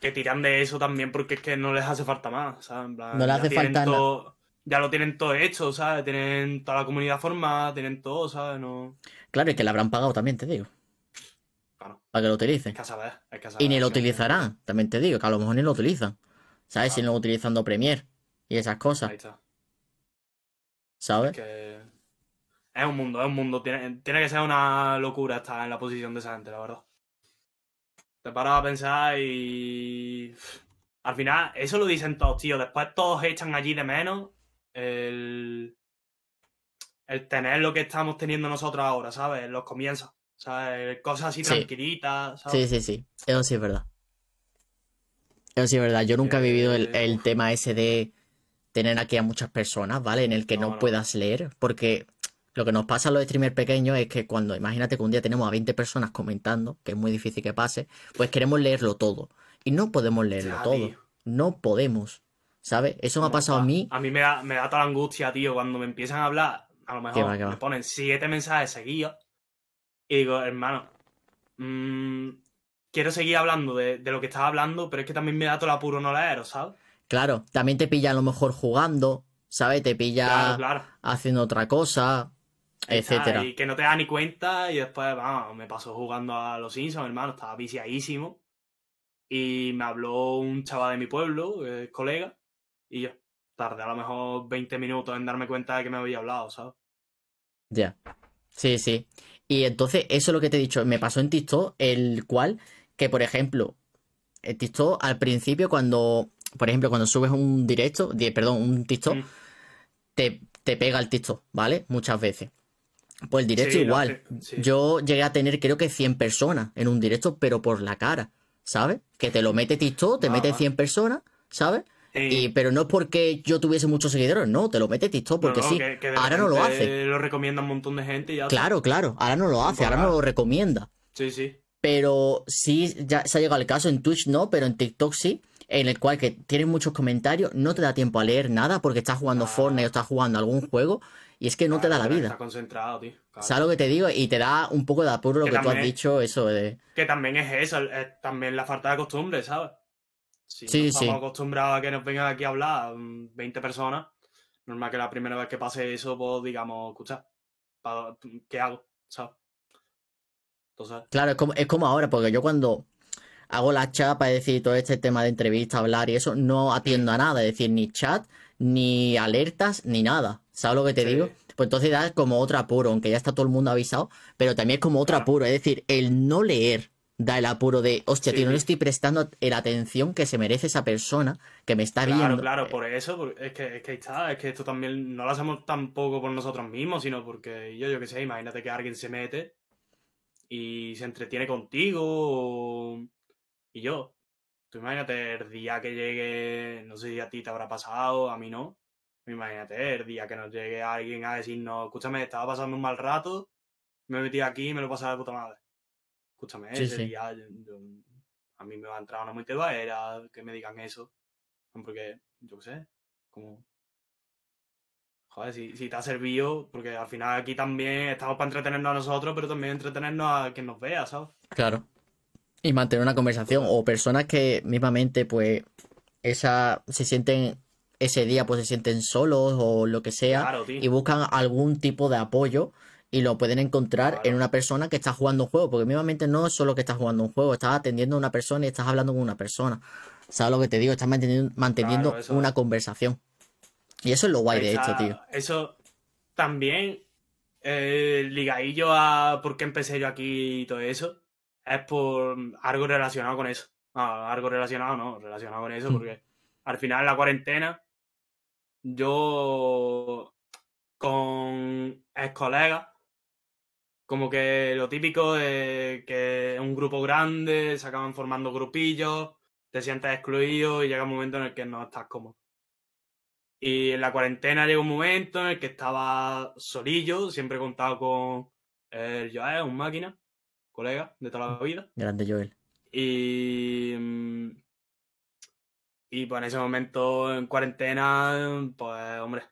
Que tiran de eso también porque es que no les hace falta más, ¿sabes? En plan, No les hace falta Ya lo tienen todo hecho, ¿sabes? Tienen toda la comunidad formada, tienen todo, ¿sabes? No... Claro, y que le habrán pagado también, te digo, Claro, para que lo es utilicen. que a saber, es que saber, Y ni lo sí. utilizarán, también te digo, que a lo mejor ni lo utilizan. ¿Sabes? Si Claro. no utilizando Premiere y esas cosas, Ahí está. ¿sabes? Que es un mundo, es un mundo. Tiene, tiene que ser una locura estar en la posición de esa gente, la verdad. Te paras a pensar y. Al final, eso lo dicen todos, tío. Después todos echan allí de menos el. El tener lo que estamos teniendo nosotros ahora, ¿sabes? En los comienzos. ¿Sabes? Cosas así Sí. tranquilitas, Sí, ¿sabes? sí, sí. Eso sí es verdad. Eso sí es verdad. Yo nunca he vivido el, el tema ese de tener aquí a muchas personas, ¿vale? En el que No, no, no. puedas leer. Porque lo que nos pasa a los streamers pequeños es que cuando, imagínate que un día tenemos a 20 personas comentando, que es muy difícil que pase, pues queremos leerlo todo. Y no podemos leerlo Ya, todo. tío. No podemos. ¿Sabes? Eso me ha pasado a a- mí. A mí me da, me da toda la angustia, tío, cuando me empiezan a hablar. A lo mejor va, que va. me ponen siete mensajes seguidos. Y digo, hermano, mm, quiero seguir hablando de, de lo que estaba hablando, pero es que también me da todo el apuro no leer, ¿sabes? Claro, también te pilla a lo mejor jugando, ¿sabes? Te pilla Claro, claro. haciendo otra cosa, etcétera. Y que no te da ni cuenta y después, vamos, me pasó jugando a los Simpsons, hermano, estaba viciadísimo. Y me habló un chaval de mi pueblo, es colega, y yo tardé a lo mejor 20 minutos en darme cuenta de que me había hablado, ¿sabes? Ya. Sí, sí. Y entonces, eso es lo que te he dicho. Me pasó en TikTok, el cual, que por ejemplo, en TikTok al principio, cuando, por ejemplo, cuando subes un directo, di- perdón, un TikTok, Mm. te, te pega el TikTok, ¿vale? Muchas veces. Pues el directo Sí, igual. sí. Yo llegué a tener, creo que 100 personas en un directo, pero por la cara, ¿sabes? Que te lo mete TikTok, te Ah, mete va. 100 personas, ¿sabes? Sí. Y, pero no es porque yo tuviese muchos seguidores, no, te lo mete TikTok porque No, no, sí. que- que de ahora no lo hace. Lo recomienda un montón de gente y ya. Claro, claro, ahora no lo hace, ahora no lo recomienda. Sí, sí. Pero sí, ya se ha llegado al caso, en Twitch no, pero en TikTok sí, en el cual que tienes muchos comentarios, no te da tiempo a leer nada porque estás jugando Ah. Fortnite o estás jugando algún juego y es que no te da la vida. Está concentrado, tío. Claro. ¿Sabes lo que te digo? Y te da un poco de apuro lo Que que, tú has dicho, eso de... Que también es eso, es también la falta de costumbre, ¿sabes? Si Sí, estamos sí. acostumbrados a que nos vengan aquí a hablar mm, 20 personas, normal que la primera vez que pase eso, pues digamos, escucha, ¿qué hago? ¿Sabes? Entonces, Claro, es como, es como ahora, porque yo cuando hago la chapa, es decir, todo este tema de entrevista, hablar y eso, no atiendo a nada, es decir, ni chat, ni alertas, ni nada. ¿Sabes lo que te Sí. digo? Pues entonces da como otro apuro, aunque ya está todo el mundo avisado, pero también es como otro Claro. apuro, es decir, el no leer da el apuro de, hostia, Sí, tío, no le estoy prestando la atención que se merece esa persona que me está claro, viendo. claro, por eso, es que, es que está, es que esto también no lo hacemos tampoco por nosotros mismos, sino porque yo, yo qué sé, imagínate que alguien se mete y se entretiene contigo o- y yo. Tú imagínate el día que llegue, no sé si a ti te habrá pasado, a mí no. Imagínate el día que nos llegue alguien a decirnos, escúchame, estaba pasando un mal rato, me he metido aquí y me lo he pasado de puta madre. Escúchame, Sí, ese sí. día yo- yo- a mí me va a entrar una muy era que me digan eso. Porque, yo qué sé, como... Joder, si, si te ha servido, porque al final aquí también estamos para entretenernos a nosotros, pero también entretenernos a quien nos vea, ¿sabes? Claro. Y mantener una conversación. O personas que mismamente, pues, esa, se sienten, ese día, pues se sienten solos o lo que sea. Claro, y buscan algún tipo de apoyo y lo pueden encontrar Claro. en una persona que está jugando un juego, porque mismamente no es solo que estás jugando un juego, estás atendiendo a una persona y estás hablando con una persona. ¿Sabes lo que te digo? Estás manteniendo, manteniendo Claro, una conversación. Y eso es lo guay de esto, tío. Eso también, eh, ligadillo a por qué empecé yo aquí y todo eso, es por algo relacionado con eso. No, algo relacionado, no, relacionado con eso, Mm. porque al final en la cuarentena, yo con ex colegas, como que lo típico de que un grupo grande, se acaban formando grupillos, te sientes excluido y llega un momento en el que no estás cómodo. Y en la cuarentena llegó un momento en el que estaba solillo, siempre he contado con el Joel, un máquina, colega de toda la vida. Grande Joel. Y. mm, Y pues en ese momento, en cuarentena, pues hombre,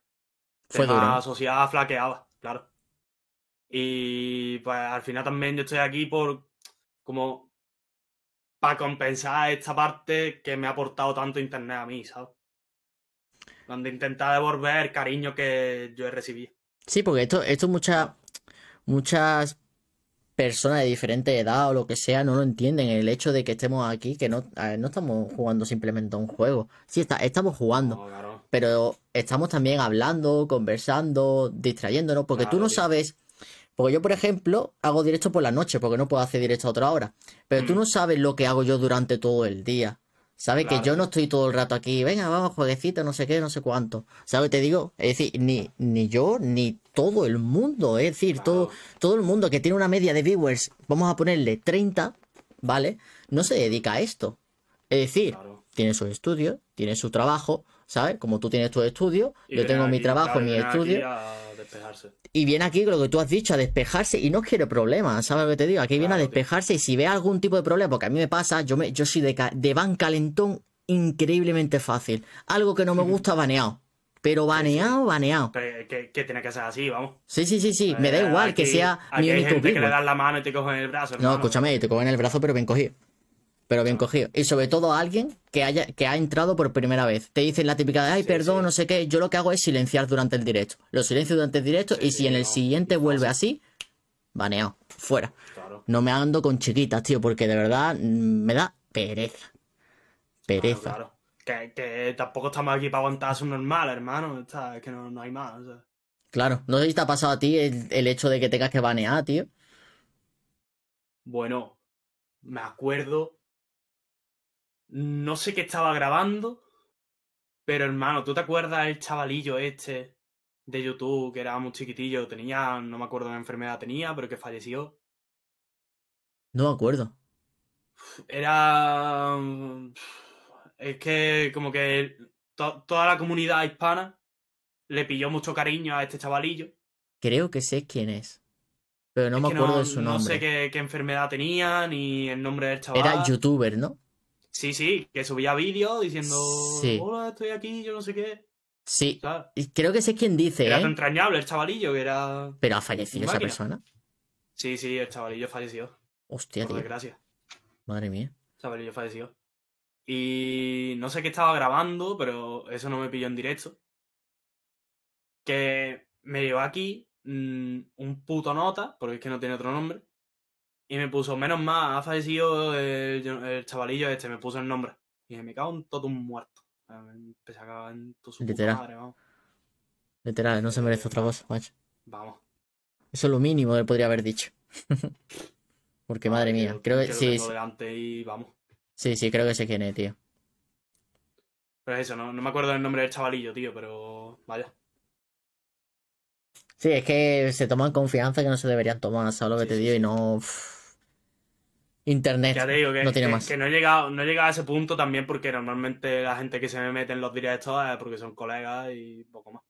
Fue tema duro. ¿no? sociedad flaqueaba, claro. Y pues al final también yo estoy aquí por como para compensar esta parte que me ha aportado tanto internet a mí, ¿sabes? Donde intentar devolver el cariño que yo he recibido. Sí, porque esto, esto muchas, muchas personas de diferente edad o lo que sea no lo entienden. El hecho de que estemos aquí, que no, ver, no estamos jugando simplemente a un juego. Sí, está, estamos jugando. No, claro. pero estamos también hablando, conversando, distrayéndonos, porque tú no tío. sabes, porque yo, por ejemplo, hago directo por la noche, porque no puedo hacer directo a otra hora, pero tú Mm. no sabes lo que hago yo durante todo el día. Sabes que yo no estoy todo el rato aquí, venga, vamos, jueguecito, no sé qué, no sé cuánto. ¿Sabes? Te digo, es decir, ni, ni yo, ni todo el mundo, es decir, todo, todo el mundo que tiene una media de viewers, vamos a ponerle 30, ¿vale? No se dedica a esto. Es decir, Claro. tiene sus estudios, tiene su trabajo, ¿sabes? Como tú tienes tus estudios, Y yo tengo mi trabajo mi estudio, a despejarse. y viene aquí lo que tú has dicho, a despejarse y no quiere problemas, ¿sabes lo que te digo? Aquí viene a tío. despejarse y si ve algún tipo de problema, porque a mí me pasa, yo, me, yo soy de, de van calentón increíblemente fácil. Algo que no me gusta, baneado. Pero baneado, baneado. Pero que, que tiene que ser así, vamos. Sí, sí, sí, sí, me da Eh, igual que sea aquí mi hay único gente que le das la mano y te cogen el brazo, No, escúchame, te cogen el brazo, pero bien cogido. Pero bien cogido. Y sobre todo a alguien que haya, que ha entrado por primera vez. Te dicen la típica de, ay, Sí, perdón, sí. no sé qué. Yo lo que hago es silenciar durante el directo. Lo silencio durante el directo Sí, y si en el no, siguiente vuelve así, baneado. Fuera. Claro. No me ando con chiquitas, tío, porque de verdad mm, me da pereza. Pereza. Claro, claro. Que, que tampoco estamos aquí para aguantar su normal, hermano. Está- es que no, no hay más. o sea. Claro. No sé si te ha pasado a ti el, el hecho de que tengas que banear, tío. Bueno, me acuerdo. No sé qué estaba grabando. Pero hermano, ¿tú te acuerdas el chavalillo este de YouTube que era muy chiquitillo? Tenía, no me acuerdo qué enfermedad tenía, pero que falleció. No me acuerdo. Era. Es que, como que to- toda la comunidad hispana le pilló mucho cariño a este chavalillo. Creo que sé quién es. Pero no Es me acuerdo de su No nombre. sé qué, qué enfermedad tenía, ni el nombre del chaval. Era youtuber, ¿no? Sí, sí, que subía vídeos diciendo. Sí. Hola, estoy aquí, yo no sé qué. Sí. ¿sabes? Creo que sé quién dice, Era ¿eh? tan entrañable el chavalillo que era. Pero ha fallecido esa persona. Sí, sí, el chavalillo falleció. Hostia, Por tío. desgracia. Madre mía. El chavalillo falleció. Y no sé qué estaba grabando, pero eso no me pilló en directo. Que me llevó aquí mm, un puto nota, porque es que no tiene otro nombre. Y me puso, menos mal, ha fallecido el, el chavalillo este, me puso el nombre. Y dije, me cago en todo un muerto. Empecé a cagar en tu su Literal. madre, vamos. Literal, no se merece otra cosa, macho. Vamos. Eso es lo mínimo que podría haber dicho. Porque madre mía, creo que sí, sí, delante y vamos. sí, sí, creo que sé quién es, tío. Pero eso, no, no me acuerdo del nombre del chavalillo, tío, pero vaya. Sí, es que se toman confianza que no se deberían tomar, ¿sabes lo que Sí, te sí, digo? Y no... Internet Ya te digo que, no tiene que- más. que no he llegado, no he llegado a ese punto también porque normalmente la gente que se me mete en los directos es porque son colegas y poco más.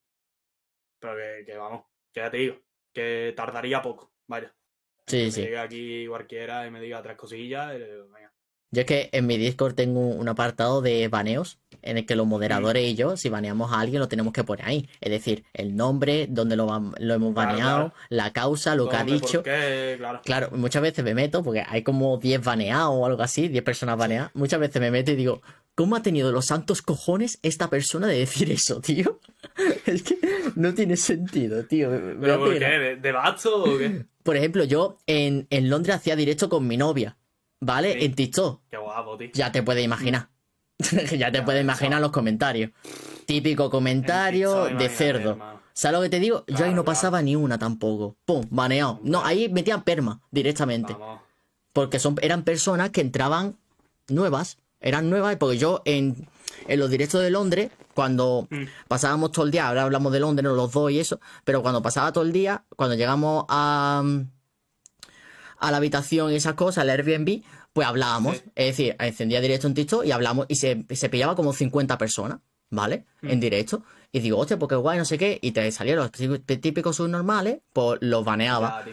Pero que, que vamos, que ya te digo, que tardaría poco, vaya. Sí, Que sí. me llegue aquí cualquiera y me diga tres cosillas y le digo, venga. Yo es que en mi Discord tengo un apartado de baneos en el que los moderadores y yo, si baneamos a alguien, lo tenemos que poner ahí. Es decir, el nombre, dónde lo, lo hemos baneado, claro. la causa, lo que ha ¿Dónde, dicho. qué? Claro. Claro, muchas veces me meto, porque hay como 10 baneados o algo así, 10 personas baneadas. Muchas veces me meto y digo, ¿cómo ha tenido los santos cojones esta persona de decir eso, tío? es que no tiene sentido, tío. Me- ¿Pero por qué? ¿De, de basto o qué? Por ejemplo, yo en, en Londres hacía directo con mi novia, ¿vale? Sí. En TikTok. Qué guapo, tío. Ya te puedes imaginar. ya te puedes imaginar los comentarios. Típico En comentario TikTok, de cerdo. hermano. ¿Sabes lo que te digo? Yo ahí no claro. pasaba ni una tampoco. Pum, baneado. No, ahí metían perma directamente. Vamos. Porque son, eran personas que entraban nuevas. Eran nuevas porque yo en, en los directos de Londres, cuando Mm. pasábamos todo el día, ahora hablamos de Londres, los dos y eso, pero cuando pasaba todo el día, cuando llegamos a, a la habitación y esas cosas, al Airbnb, pues hablábamos. Sí. Es decir, encendía directo en TikTok y hablamos y se, se pillaba como 50 personas, ¿vale? En Mm. directo. Y digo, hostia, porque guay, no sé qué. Y te salían los tí- típicos subnormales, pues los baneaba.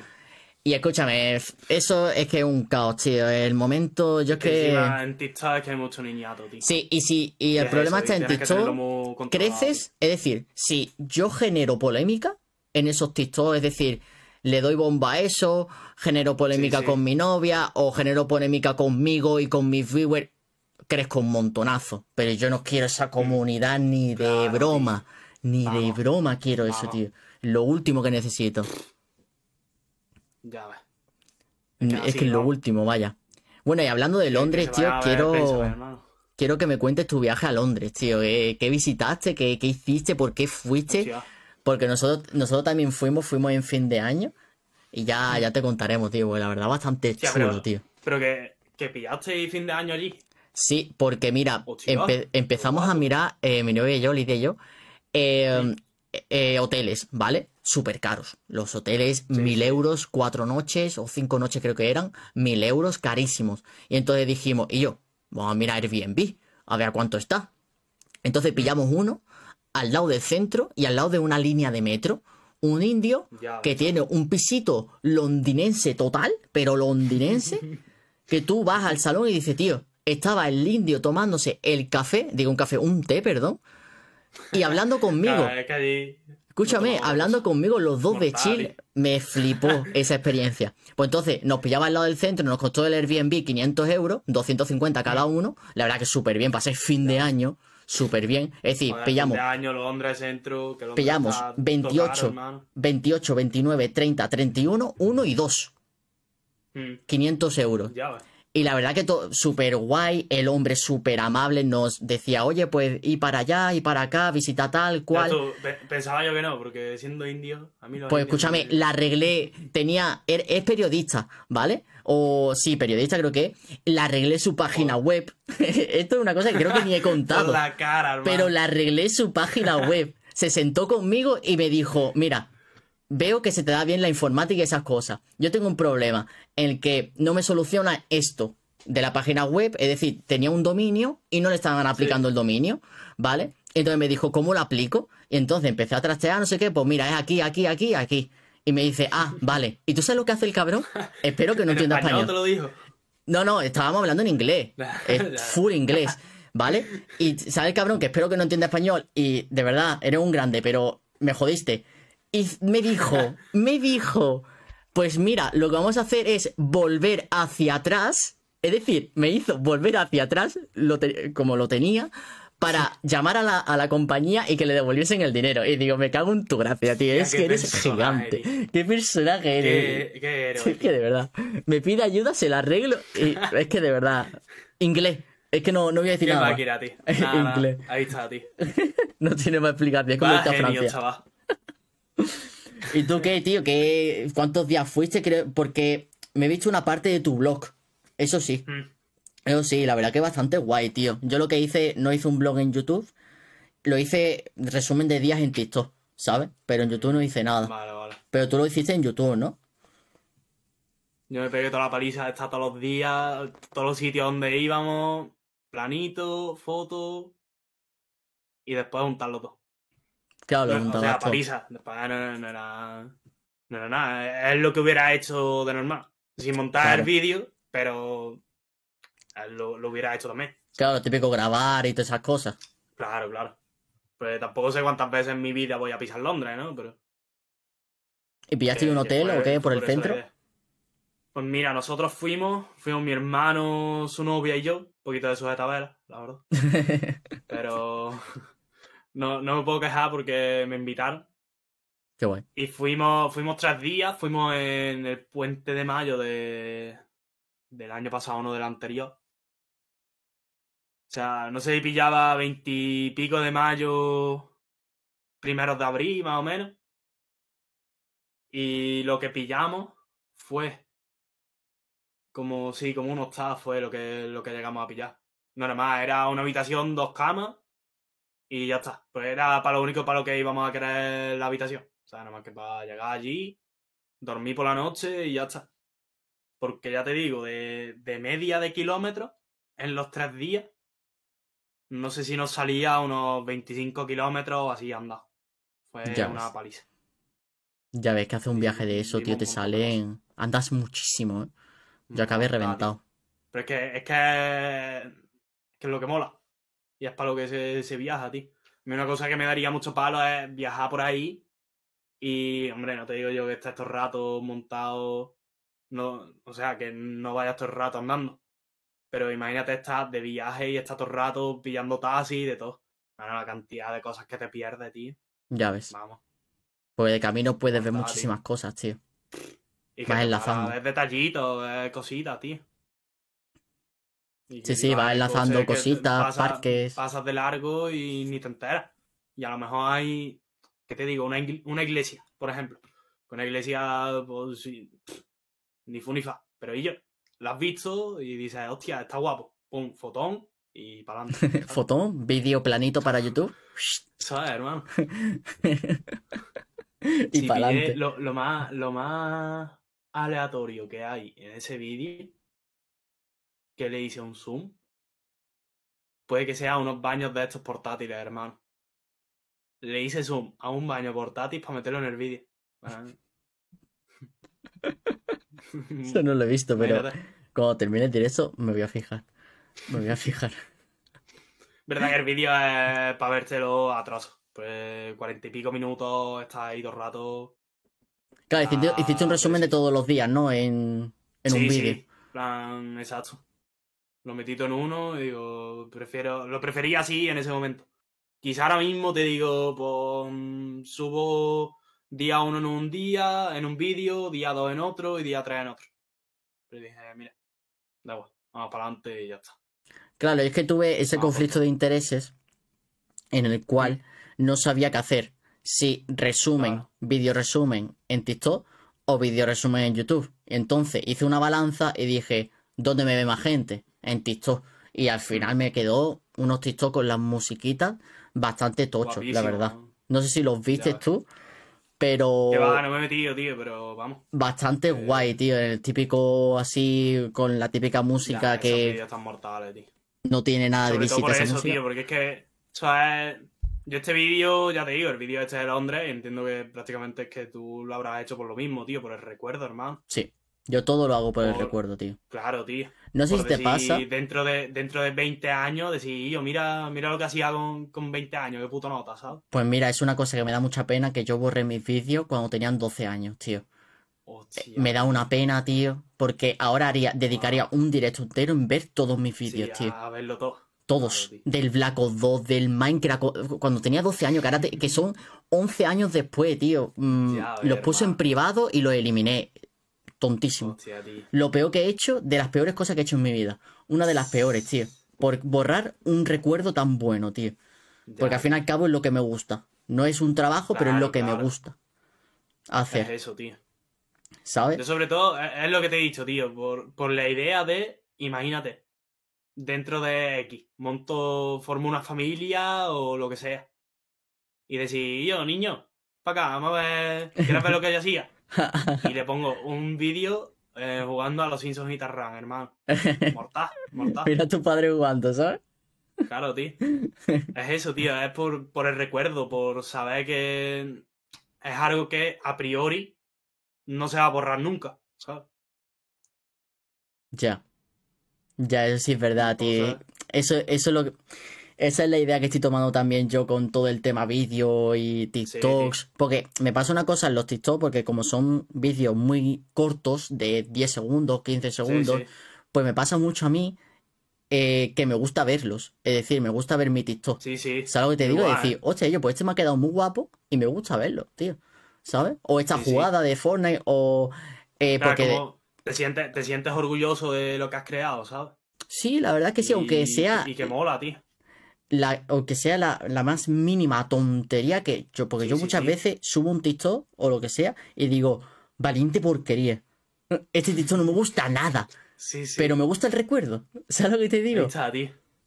Y escúchame, eso es que es un caos, tío. El momento, yo es Que encima en TikTok es que hay mucho niñato, tío. Sí, y si, y ¿Qué el es problema eso? está en TikTok. Creces, es decir, si yo genero polémica en esos TikTok, es decir, le doy bomba a eso, genero polémica Sí, sí. con mi novia, o genero polémica conmigo y con mis viewers, crezco un montonazo. Pero yo no quiero esa comunidad ni de Claro, broma, ni de broma quiero eso, tío. Lo último que necesito. Ya ves. Es que es lo último, vaya. Bueno, y hablando de Londres, tío, quiero, quiero que me cuentes tu viaje a Londres, tío. ¿Qué, qué visitaste? ¿Qué, qué hiciste? ¿Por qué fuiste? Hostia. Porque nosotros, nosotros también fuimos, fuimos en fin de año. Y ya, ya te contaremos, tío, porque la verdad bastante chulo, pero- tío. Pero que, que pillaste fin de año allí. Sí, porque mira, empe- empezamos a mirar, eh, mi novia y yo, Lidia y yo, eh, eh, hoteles, ¿vale? Súper caros. Los hoteles, Sí, mil euros, cuatro noches o cinco noches creo que eran, mil euros, carísimos. Y entonces dijimos, y yo, vamos a mirar Airbnb, a ver a cuánto está. Entonces pillamos uno al lado del centro y al lado de una línea de metro, un indio Ya que tiene un pisito londinense total, pero londinense, que tú vas al salón y dices, tío, estaba el indio tomándose el café, digo un café, un té, perdón, y hablando conmigo. Escúchame, hablando conmigo los dos de Chile, me flipó esa experiencia. Pues entonces nos pillaba al lado del centro, nos costó el Airbnb 500 euros, 250 cada uno. La verdad que súper bien, pasé fin de año, súper bien. Es decir, Joder, pillamos año, Londres, centro. Que Pillamos está todo 28, caro, hermano. 28, 29, 30, 31, 1 y 2. Mm, 500 euros. Ya. Y la verdad que todo súper guay, el hombre súper amable nos decía, oye, pues ir para allá, ir para acá, visita tal, cual. Tú, pe- pensaba yo que no, porque siendo indio, a mí los Pues escúchame, me- la arreglé, tenía, er- es periodista, ¿vale? O sí, periodista creo que, la arreglé su página web. Esto es una cosa que creo que ni he Por contado. la cara, hermano. Pero le arreglé su página web. Se sentó conmigo y me dijo, mira, veo que se te da bien la informática y esas cosas. Yo tengo un problema en el que no me soluciona esto de la página web, es decir, tenía un dominio y no le estaban aplicando el dominio, ¿vale? Entonces me dijo, ¿cómo lo aplico? Y entonces empecé a trastear, no sé qué, pues mira, es aquí, aquí, aquí, aquí. Y me dice, ah, vale. ¿Y tú sabes lo que hace el cabrón? Espero que no ¿En entienda español español. te lo dijo? No, no, estábamos hablando en inglés. Es full inglés, ¿vale? Y sabes, cabrón, que espero que no entienda español. Y de verdad, eres un grande, pero me jodiste. Y me dijo, me dijo, pues mira, lo que vamos a hacer es volver hacia atrás. Es decir, me hizo volver hacia atrás, lo como lo tenía, para llamar a la, a la compañía y que le devolviesen el dinero. Y digo, me cago en tu gracia, tío. Es que eres gigante. ¿Qué personaje eres? ¿Qué, qué héroe, es que de verdad. Me pide ayuda, se la arreglo. Y es que de verdad. Inglés. Es que no, no voy a decir Qué nada. más. máquina, tío. Nada, nada. Inglés. Ahí está, tío. No tiene más explicación. Es como Va genio, Francia. chaval. ¿Y tú qué, tío? ¿Qué, ¿Cuántos días fuiste? Creo, porque me he visto una parte de tu blog. Eso sí. Mm. Eso sí, la verdad que bastante guay, tío. Yo lo que hice, no hice un blog en YouTube. Lo hice resumen de días en TikTok, ¿sabes? Pero en YouTube no hice nada. Vale, vale. Pero tú lo hiciste en YouTube, ¿no? Yo me pegué toda la paliza, está todos los días, todos los sitios donde íbamos, planito, foto, y después juntarlo todo. Claro, lo No, o sea, paliza, después no, no era, no era nada, es lo que hubiera hecho de normal, sin montar Claro. el vídeo, pero lo, lo hubiera hecho también. Claro, típico grabar y todas esas cosas. Claro, claro. Pues tampoco sé cuántas veces en mi vida voy a pisar Londres, ¿no? Pero ¿Y pillaste un hotel o qué? ¿Por el centro? Pues mira, nosotros fuimos, fuimos mi hermano, su novia y yo, un poquito de sujetabela, la verdad. Pero no, no me puedo quejar porque me invitaron. Qué guay. Y fuimos, fuimos tres días, fuimos en el puente de mayo de, del año pasado, no del anterior. O sea, no sé si pillaba veintipico de mayo, primeros de abril, más o menos. Y lo que pillamos fue como, sí, como un hostal fue lo que, lo que llegamos a pillar. No era más, era una habitación, dos camas y ya está. Pues era para lo único para lo que íbamos a querer la habitación. O sea, nada más que para llegar allí, dormir por la noche y ya está. Porque ya te digo, de, de media de kilómetros en los tres días, no sé si nos salía unos 25 kilómetros o así andado. Fue Ya una ves. paliza. Ya ves que hace un viaje de eso, tío, te salen... Andas muchísimo, ¿eh? Yo acabé reventado. Pero es que es que, que es lo que mola. Y es para lo que se, se viaja, tío. Una cosa que me daría mucho palo es viajar por ahí. Y, hombre, no te digo yo que estés todo el rato montado. No, o sea, que no vayas todo el rato andando. Pero imagínate estar de viaje y estar todo el rato pillando taxi y de todo. Bueno, la cantidad de cosas que te pierdes, tío. Ya ves. Vamos. Pues de camino puedes ver tío. muchísimas cosas, tío. Y Vas te enlazando. ver detallitos, ver cositas, tío. Y Sí, sí, en enlazando cositas, parques. Pasas de largo y ni te enteras. Y a lo mejor hay, ¿qué te digo? Una, una iglesia, por ejemplo. Una iglesia, pues sí, ni fu ni fa. Pero ello, la has visto y dices, hostia, está guapo. Pum, fotón y para adelante. Fotón, vídeo planito para YouTube. ¿Sabes, hermano? y Si para adelante. lo, lo más, lo más aleatorio que hay en ese vídeo, que le hice un zoom, puede que sea unos baños de estos portátiles, hermano. Le hice zoom a un baño portátil para meterlo en el vídeo. Ah. Eso no lo he visto, pero cuando termine el directo me voy a fijar. Me voy a fijar. Verdad que el vídeo es para vértelo a trozos. Pues cuarenta y pico minutos, estás ahí todo el rato. Claro, hiciste, Ah, hiciste un resumen de todos los días, ¿no? En, en un vídeo. sí, plan, exacto. Lo metí todo en uno y digo, prefiero, lo prefería así en ese momento. Quizá ahora mismo te digo, pues mm, subo día uno en un día, en un vídeo, día dos en otro y día tres en otro. Pero dije, mira, da igual, vamos para adelante y ya está. Claro, es que tuve ese Ah, conflicto de intereses en el cual no sabía qué hacer. Si resumen, Claro. vídeo resumen en TikTok o vídeo resumen en YouTube. Entonces hice una balanza y dije, ¿dónde me ve más gente? En TikTok. Y al final me quedó unos TikTok con las musiquitas bastante tochos, la verdad. ¿no? No sé si los viste tú, pero Que va, no me he metido, tío, pero vamos. bastante guay, tío. El típico así, con la típica música Ya, que están mortales, tío. no tiene nada de Sobre todo visita por esa eso, música. tío, porque es que, eso es... Yo este vídeo, ya te digo, el vídeo este de Londres, entiendo que prácticamente es que tú lo habrás hecho por lo mismo, tío, por el recuerdo, hermano. Sí, yo todo lo hago por el Por- recuerdo, tío. Claro, tío. No sé si te pasa. Dentro de, dentro de 20 años, decir, yo, mira, mira lo que hacía con, con 20 años, qué puto nota, ¿sabes? Pues mira, es una cosa que me da mucha pena que yo borré mis vídeos cuando tenían 12 años, tío. Hostia. Me da una pena, tío, porque ahora haría, dedicaría un directo entero en ver todos mis Sí, vídeos, tío. a verlo todo. Todos. Claro, tío. del Black Ops 2, del Minecraft. cu- Cuando tenía 12 años, que, ahora te- que son 11 años después, tío. Mm, Ya, los puse en privado y los eliminé. Tontísimo. Hostia. Lo peor que he hecho, de las peores cosas que he hecho en mi vida. Una de las peores, tío. Por borrar un recuerdo tan bueno, tío. Ya, Porque al fin y al cabo es lo que me gusta. No es un trabajo, pero es lo que me gusta es hacer. eso, tío. ¿Sabes? Yo sobre todo, es es lo que te he dicho, tío, por, por la idea de, imagínate, dentro de X, monto, formo una familia o lo que sea. Y decir, yo, niño, para acá, vamos a ver, ¿quieres ver lo que yo hacía? Y le pongo un vídeo eh, jugando a los Simpsons y Tarran, hermano. Mortal, mortal. Mira a tu padre jugando, ¿sabes? Claro, tío. Es eso, tío. Es por, por el recuerdo, por saber que es algo que a priori no se va a borrar nunca, ¿sabes? Ya. Ya, eso sí es verdad, tío. Eso, eso es lo que... Esa es la idea que estoy tomando también yo con todo el tema vídeo y TikToks. Porque me pasa una cosa en los TikToks, porque como son vídeos muy cortos, de 10 segundos, 15 Sí, segundos, sí. pues me pasa mucho a mí eh, que me gusta verlos. Es decir, me gusta ver mi TikTok. Sí, sí. ¿Sabes lo que te digo? Es decir, hostia, yo, pues este me ha quedado muy guapo y me gusta verlo, tío. ¿Sabes? O esta jugada de Fortnite, o. eh, Claro, porque. como te, sientes, te sientes orgulloso de lo que has creado, ¿sabes? Sí, la verdad es que sí, aunque sea. Y que mola, tío. La, aunque sea la, la más mínima tontería que yo, porque Sí, yo muchas sí. veces subo un TikTok o lo que sea y digo, valiente porquería. Este TikTok no me gusta nada, Sí, sí. pero me gusta el recuerdo. ¿Sabes lo que te digo? está.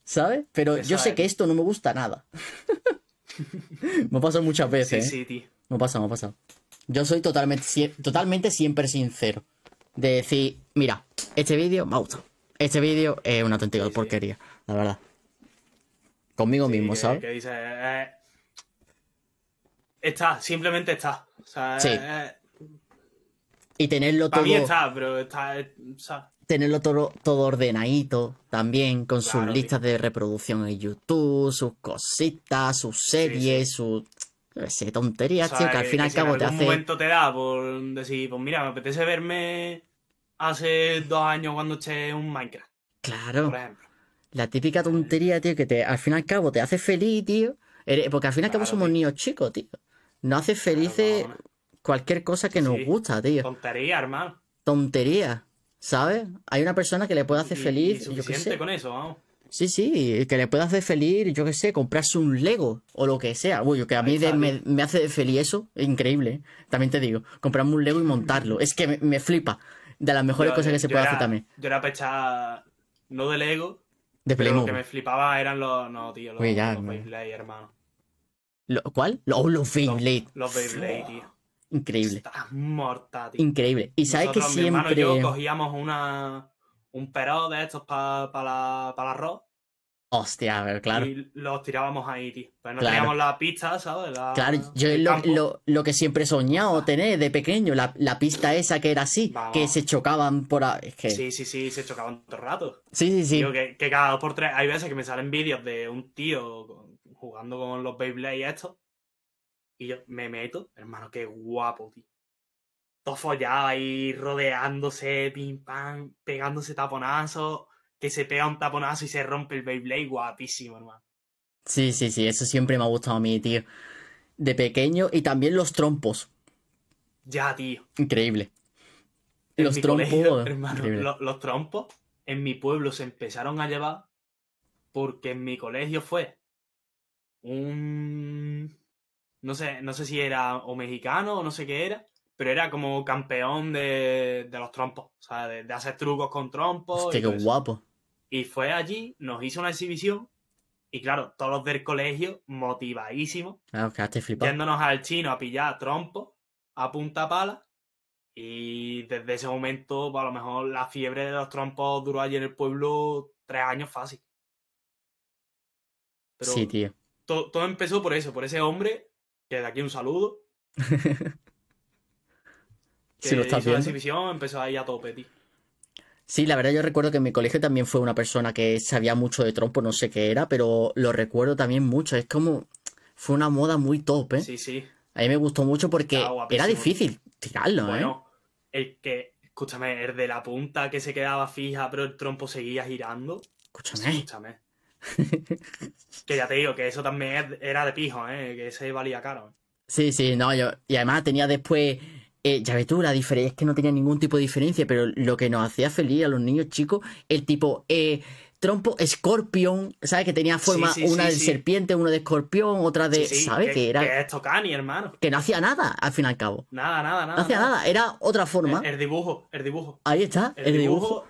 ¿Sabes? Pero Esa yo sé es. que esto no me gusta nada. me ha pasado muchas Sí, veces, ¿eh? sí, tío. Me ha pasado, me ha pasado. Yo soy totalmente, totalmente siempre sincero. De decir, mira, este vídeo me ha gustado. Este vídeo es una auténtica porquería, la verdad. Conmigo Sí, mismo, ¿sabes? que dice, eh, está, simplemente está. O sea, Sí. eh, Y tenerlo para todo. mí está, pero está, eh, o sea, tenerlo todo, todo ordenadito también, con sus listas de reproducción en YouTube, sus cositas, sus series, sus yo qué sé, tonterías, o sea, tío, que al fin y al cabo en te algún hace. momento te da por decir, pues mira, me apetece verme hace dos años cuando eché un Minecraft, Claro, por ejemplo. La típica tontería, tío, que te, al fin y al cabo te hace feliz, tío. Porque al fin y al cabo Claro, somos tío. niños chicos, tío. Nos hace felices cualquier cosa que nos gusta, tío. Tontería, hermano. Tontería, ¿sabes? Hay una persona que le puede hacer Y- feliz, y yo qué sé. con eso, vamos. Sí, sí, que le puede hacer feliz, yo qué sé, comprarse un Lego o lo que sea. Uy, que a mí de- me, me hace feliz eso, es increíble. ¿eh? También te digo, comprarme un Lego y montarlo. Es que me, me flipa. De las mejores Yo- cosas que se puede era- hacer también. Yo era pechar, no de Lego, De pero lo que Playmobil. me flipaba eran los, no, tío, los, Oye, ya, los hermano. Beyblade, hermano. Lo- ¿Cuál? Los, los Los, Beyblade. los Beyblade, tío. Increíble. Está mortal, tío. Increíble. Y sabes que Nosotros, mi hermano y siempre. yo cogíamos una, un perro de estos para la, pa el arroz Hostia, a ver, claro. y los tirábamos ahí, tío. Pero no Claro. teníamos la pista, ¿sabes? La- Claro, yo es lo, lo- lo que siempre he soñado tener de pequeño, la, la pista esa que era así, Vamos. que se chocaban por ahí. Es que... Sí, sí, sí, se chocaban todo el rato. sí, sí. sí. Tío, que, que cada dos por tres hay veces que me salen vídeos de un tío con- jugando con los Beyblade y esto. Y yo me meto, hermano, qué guapo, tío. Todo follado ahí, rodeándose, pim pam, pegándose taponazos, que se pega un taponazo y se rompe el Beyblade, guapísimo, hermano. Sí, sí, sí, eso siempre me ha gustado a mí, tío. De pequeño y también los trompos. Ya, tío. Increíble. En Los trompos. colegio, hermano, los trompos en mi pueblo se empezaron a llevar porque en mi colegio fue un no sé, no sé si era o mexicano o no sé qué era, pero era como campeón de, de los trompos, o sea, de, de hacer trucos con trompos. Hostia, y qué guapo. Y fue allí, nos hizo una exhibición y claro, todos los del colegio motivadísimos Claro, quedaste flipado. yéndonos al chino a pillar trompos a punta pala. Y desde ese momento, pues, a lo mejor la fiebre de los trompos duró allí en el pueblo tres años fácil. Pero Sí, tío. to- todo empezó por eso, por ese hombre, que de aquí un saludo, que Si lo estás hizo la viendo. exhibición, empezó ahí a tope, tío. Sí, la verdad yo recuerdo que en mi colegio también fue una persona que sabía mucho de trompo, no sé qué era, pero lo recuerdo también mucho. Es como, fue una moda muy top, ¿eh? Sí, sí. A mí me gustó mucho porque era difícil tirarlo, ¿eh? Bueno, el que, escúchame, el de la punta que se quedaba fija, pero el trompo seguía girando. Escúchame, Escúchame. que ya te digo, que eso también era de pijo, ¿eh? Que ese valía caro. Sí, sí, no, yo. Y además tenía después. Eh, ya ves tú, la diferencia es que no tenía ningún tipo de diferencia, pero lo que nos hacía feliz a los niños chicos, el tipo eh, trompo Scorpion, ¿sabes? Que tenía forma Sí, sí, una sí, de serpiente, una de escorpión, otra de. ¿Sabes? Que, Que, era. que es Tocani, hermano. Que no hacía nada, al fin y al cabo. Nada, nada, nada. No hacía nada, era otra forma. El, el dibujo, el dibujo. Ahí está, El, dibujo,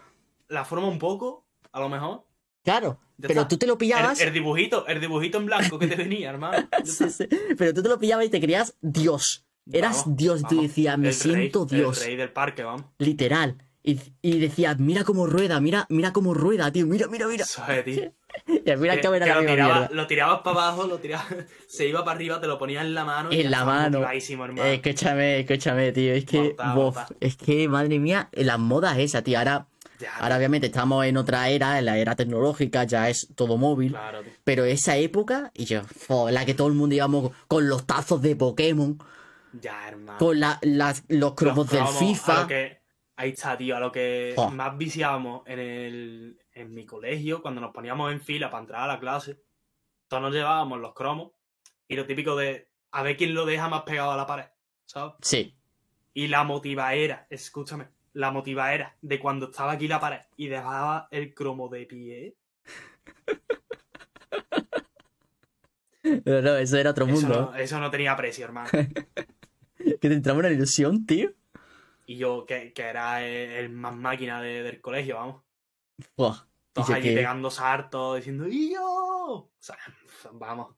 la forma un poco, a lo mejor. Claro, Ya pero está. tú te lo pillabas. el dibujito, el dibujito en blanco que te venía, hermano. Sí, sí, Pero tú te lo pillabas y te creías Dios. Eras Vamos, Dios, tú vamos. decías, me El siento rey, Dios. El rey del parque, vamos. Literal. Y, y decías, mira cómo rueda, mira, mira cómo rueda, tío, mira, mira, mira. Eso es, tío. Y al fin y al Que- que lo, tiraba- tirabas para abajo, lo tirabas, se iba para arriba, te lo ponías en la mano. En la mano. hermano. Eh, escúchame, escúchame, tío. Es que, bof, mortal. es que, madre mía, las modas esas, tío. Ahora, Ya, ahora obviamente estamos en otra era, en la era tecnológica, ya es todo móvil. Claro. Pero esa época, y yo, fo, la que todo el mundo íbamos con los tazos de Pokémon, Ya, hermano. con la, las- los cromos Los del FIFA. que- ahí está, tío, a lo que más viciábamos en, el, en mi colegio, cuando nos poníamos en fila para entrar a la clase, todos nos llevábamos los cromos y lo típico de a ver quién lo deja más pegado a la pared, ¿sabes? Sí, Y la motivaera, escúchame, la motivaera de cuando estaba aquí la pared y dejaba el cromo de pie. no, no, eso era otro Eso mundo. no, eso no tenía precio, hermano. Que te entraba una ilusión, tío. Y yo, que, que era el, el más máquina de- del colegio, vamos. Buah, Todos allí que- pegando sartos, diciendo ¡Y yo! O sea, vamos.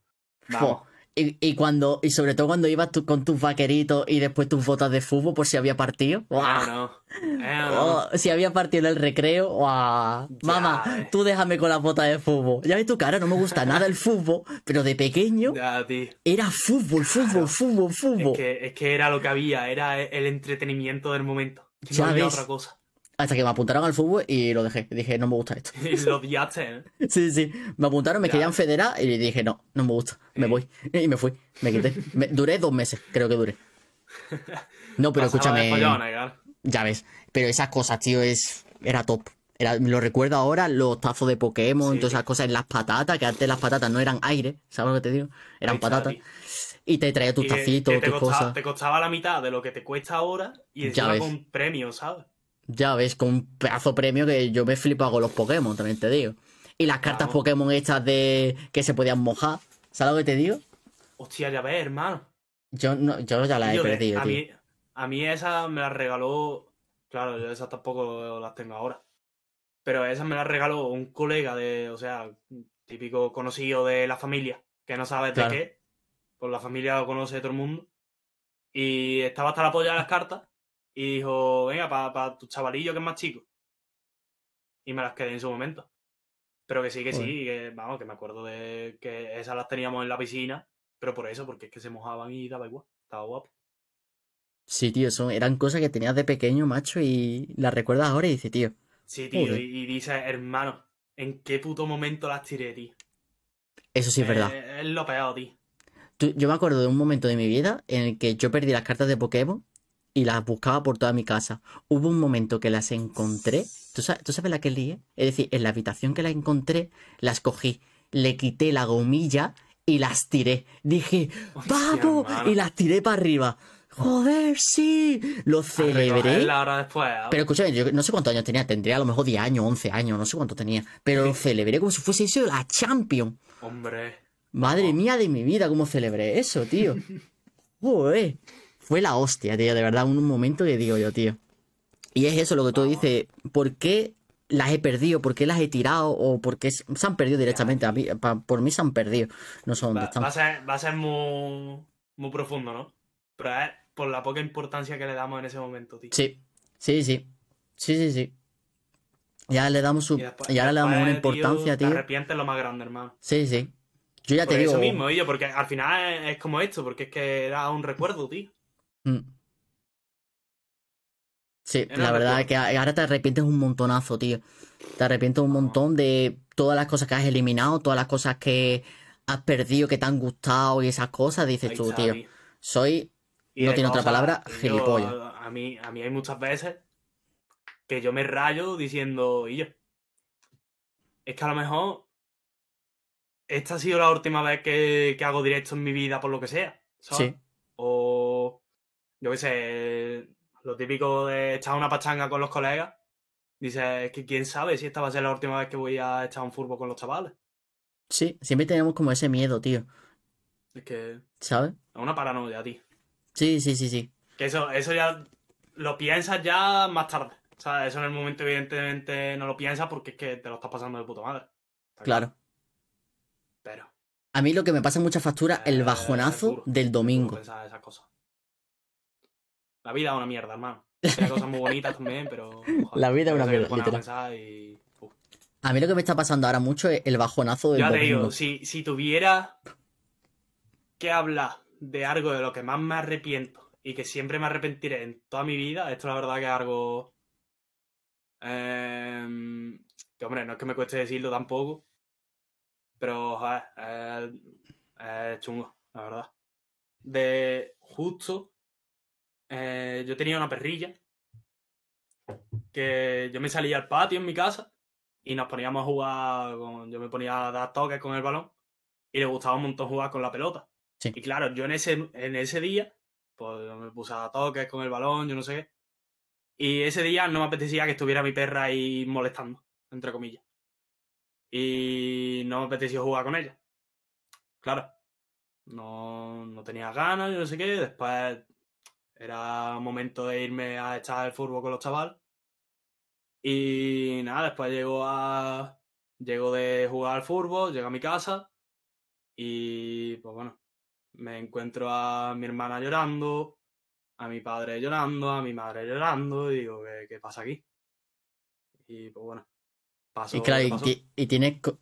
Vamos. Y, y cuando, y sobre todo cuando ibas tú con tus vaqueritos y después tus botas de fútbol por si había partido. Eh, no. Eh, no. Oh, si había partido en el recreo. Ya mamá, ves. tú déjame con las botas de fútbol. Ya ves tu cara, no me gusta nada el fútbol, pero de pequeño Ya, era fútbol, fútbol, fútbol, Es fútbol. que, es que era lo que había, era el entretenimiento del momento. Ya no había ves. otra cosa. Hasta que me apuntaron al fútbol y lo dejé. Dije, no me gusta esto. Y lo odiaste, ¿eh? Sí, sí. Me apuntaron, me querían federar y dije, no, no me gusta. Me voy. Y me fui. Me quité. Me- duré dos meses, creo que duré. No, pero Pasaba escúchame. claro. Ya ves. Pero esas cosas, tío, es. Era top. Era, lo recuerdo ahora, los tazos de Pokémon, Sí. todas esas cosas en las patatas, que antes las patatas no eran aire, ¿sabes lo que te digo? Eran patatas. tío. Y te traía tus Y tacitos, te tus costaba, cosas. Te costaba la mitad de lo que te cuesta ahora y encima con premio, ¿sabes? Ya ves, con un pedazo premio que yo me flipo con los Pokémon, también te digo. Y las cartas. Pokémon estas de que se podían mojar, ¿sabes lo que te digo? Hostia, ya ves, hermano. Yo, no, yo ya las he perdido, a, tío. mí, a mí esa me la regaló. Claro, yo esas tampoco las tengo ahora. Pero esa me la regaló un colega de, o sea, típico conocido de la familia, que no sabes Claro. de qué. Pues la familia lo conoce todo el mundo. Y estaba hasta la polla de las cartas. Y dijo, venga, para tu chavalillo que es más chico. Y me las quedé en su momento. Pero que sí, que sí, que vamos, que me acuerdo de que esas las teníamos en la piscina. Pero por eso, porque es que se mojaban y daba igual. Estaba guapo. Sí, tío, son, eran cosas que tenías de pequeño, macho, y las recuerdas ahora y dices, tío, Sí, tío, y, y dice, hermano, ¿en qué puto momento las tiré, tío? eso sí es verdad. Eh, es lo peor, tío. Tú- yo me acuerdo de un momento de mi vida en el que yo perdí las cartas de Pokémon y las buscaba por toda mi casa. Hubo un momento que las encontré. ¿Tú sabes, ¿tú sabes la que lié? Es decir, en la habitación que las encontré, las cogí, le quité la gomilla y las tiré. Dije, ¡vamos! Y las tiré para arriba. ¡Joder, sí! Lo celebré. Pero escúchame, yo no sé cuántos años tenía, tendría a lo mejor 10 años, 11 años, no sé cuánto tenía. Pero lo celebré como si fuese eso la Champion. Hombre. Madre mía de mi vida, cómo celebré eso, tío. Joder. Fue la hostia, tío, de verdad, un momento que digo yo, tío. Y es eso lo que tú dices, ¿por qué las he perdido? ¿Por qué las he tirado? ¿O por qué se han perdido directamente? A mí- pa- por mí se han perdido. No sé dónde Va, están. va a ser, va a ser muy, muy profundo, ¿no? Pero es por la poca importancia que le damos en ese momento, tío. Sí, sí, sí. Sí, sí, sí. Ya le damos su... Y, después- Y ahora le damos una importancia, Te tío. arrepientes lo más grande, hermano. Sí, sí. Yo ya Por te eso digo... mismo, yo, porque al final es, es como esto, porque es que da un recuerdo, tío. Mm. Sí, Era la verdad es que ahora te arrepientes un montonazo, tío. Te arrepientes un montón de todas las cosas que has eliminado, todas las cosas que has perdido, que te han gustado y esas cosas. Dices Ahí tú, tío, soy... Y No tiene otra palabra, yo- gilipollas. a, mí, a mí hay muchas veces que yo me rayo diciendo, y yo, es que a lo mejor esta ha sido la última vez que, que hago directo en mi vida por lo que sea. ¿sabes? Sí. O yo qué sé, lo típico de echar una pachanga con los colegas. Dices que quién sabe si esta va a ser la última vez que voy a echar un furbo con los chavales. Sí, siempre tenemos como ese miedo, tío. Es que es ¿Sabes? una paranoia, tío. Sí, sí, sí, sí. Que eso, eso ya lo piensas ya más tarde. O sea, eso en el momento evidentemente no lo piensas porque es que te lo estás pasando de puta madre. Está Claro. Pero A mí lo que me pasa mucha factura, el Eh, bajonazo es del es domingo. esas cosas. La vida es una mierda, hermano. Tiene cosas muy bonitas también, pero. joder, La vida es una mierda, literal. y. A mí lo que me está pasando ahora mucho es el bajonazo del Ya te digo, si, si tuviera que hablar de algo de lo que más me arrepiento y que siempre me arrepentiré en toda mi vida, esto la verdad que es algo. em, que hombre, no es que me cueste decirlo tampoco, pero joder, es, es chungo, la verdad. De justo, eh, yo tenía una perrilla que yo me salía al patio en mi casa y nos poníamos a jugar, con, yo me ponía a dar toques con el balón y le gustaba un montón jugar con la pelota. Sí. Y claro, yo en ese, en ese día, pues yo me puse a dar toques con el balón, yo no sé qué. Y ese día no me apetecía que estuviera mi perra ahí molestando, entre comillas. Y no me apeteció jugar con ella. Claro. No, no tenía ganas, yo no sé qué. Después era momento de irme a echar el fútbol con los chavales. Y nada, después llego a. Llego de jugar al fútbol, llego a mi casa. Y pues bueno, me encuentro a mi hermana llorando, a mi padre llorando, a mi madre llorando. Y digo, ¿qué, qué pasa aquí? Y pues bueno, pasó. Y claro, y, y tienes co-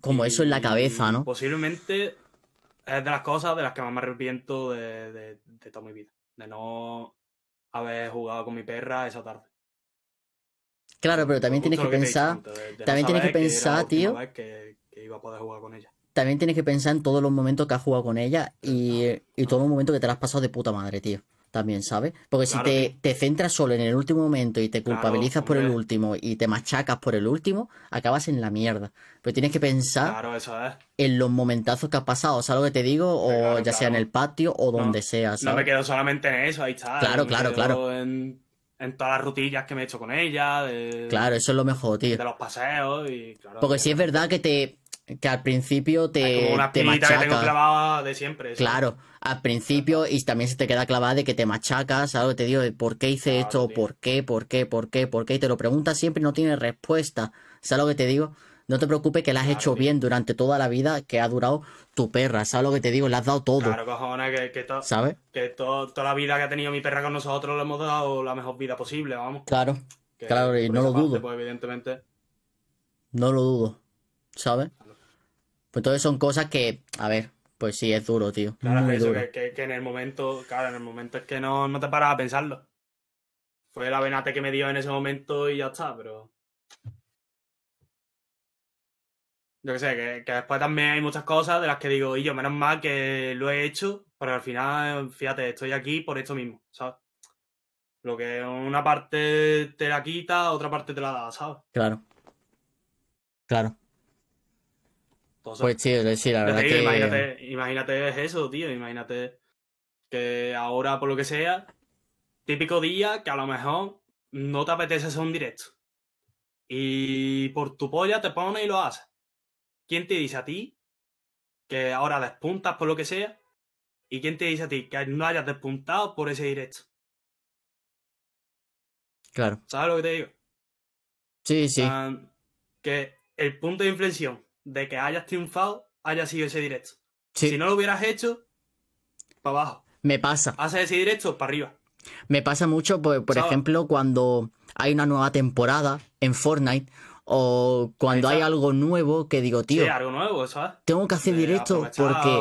como eso en la cabeza, ¿no? Posiblemente es de las cosas de las que más me arrepiento de, de- de toda mi vida. De no haber jugado con mi perra esa tarde. Claro, pero también tienes que dicho pensar, de- no también tienes que pensar, tío. que iba a poder jugar con ella. también tienes que pensar en todos los momentos que has jugado con ella y, y todos los momentos que te la has pasado de puta madre, tío. También, ¿sabes? Porque si te, te centras solo en el último momento y te Claro, culpabilizas por el último y te machacas por el último, acabas en la mierda. Pero tienes que pensar Claro, eso es. en los momentazos que has pasado, ¿sabes lo que te digo? O ya sea en el patio o No, donde sea, No me quedo solamente en eso, ahí está. Claro, me claro, claro. En, en todas las rutillas que me he hecho con ella, de, Claro, eso es lo mejor, tío. de los paseos y claro. Porque si es verdad que te que al principio te, como una te espinita que tengo machaca. clavada de siempre. Claro, al principio y también se te queda clavada de que te machacas, algo que te digo, de por qué hice Claro, esto, tío. por qué, por qué, por qué, por qué, y te lo preguntas siempre y no tienes respuesta. ¿Sabes lo que te digo? No te preocupes que la has Claro, hecho tío. bien durante toda la vida que ha durado tu perra, ¿sabes lo que te digo? Le has dado todo, Claro, cojones, que, que, to- ¿sabes? que to- toda la vida que ha tenido mi perra con nosotros le hemos dado la mejor vida posible, vamos. Claro, Que Claro, y no lo parte, dudo. Pues evidentemente. no lo dudo, ¿sabes? Pues entonces son cosas que, a ver, pues sí, es duro, tío, Claro, muy eso, duro. que en el momento, claro, en el momento es que no, no te paras a pensarlo. Fue la venate que me dio en ese momento y ya está, pero. Yo que sé, que, que después también hay muchas cosas de las que digo, y yo, menos mal que lo he hecho, pero al final, fíjate, estoy aquí por esto mismo, ¿sabes? Lo que una parte te la quita, otra parte te la da, ¿sabes? Claro, claro. Entonces, Pues sí, sí, la verdad digo, que... imagínate, imagínate es eso, tío. Imagínate que ahora, por lo que sea, típico día que a lo mejor no te apetece hacer un directo. Y por tu polla te pones y lo haces. ¿Quién te dice a ti que ahora despuntas por lo que sea? ¿Y quién te dice a ti que no hayas despuntado por ese directo? Claro. ¿Sabes lo que te digo? Sí, sí. Que el punto de inflexión de que hayas triunfado haya sido ese directo. Sí, Si no lo hubieras hecho, para abajo. me pasa. Haces ese directo para arriba. Me pasa mucho, por, por ejemplo, cuando hay una nueva temporada en Fortnite o cuando hay algo nuevo que digo, tío, Sí, algo nuevo, ¿sabes? tengo que hacer De directo porque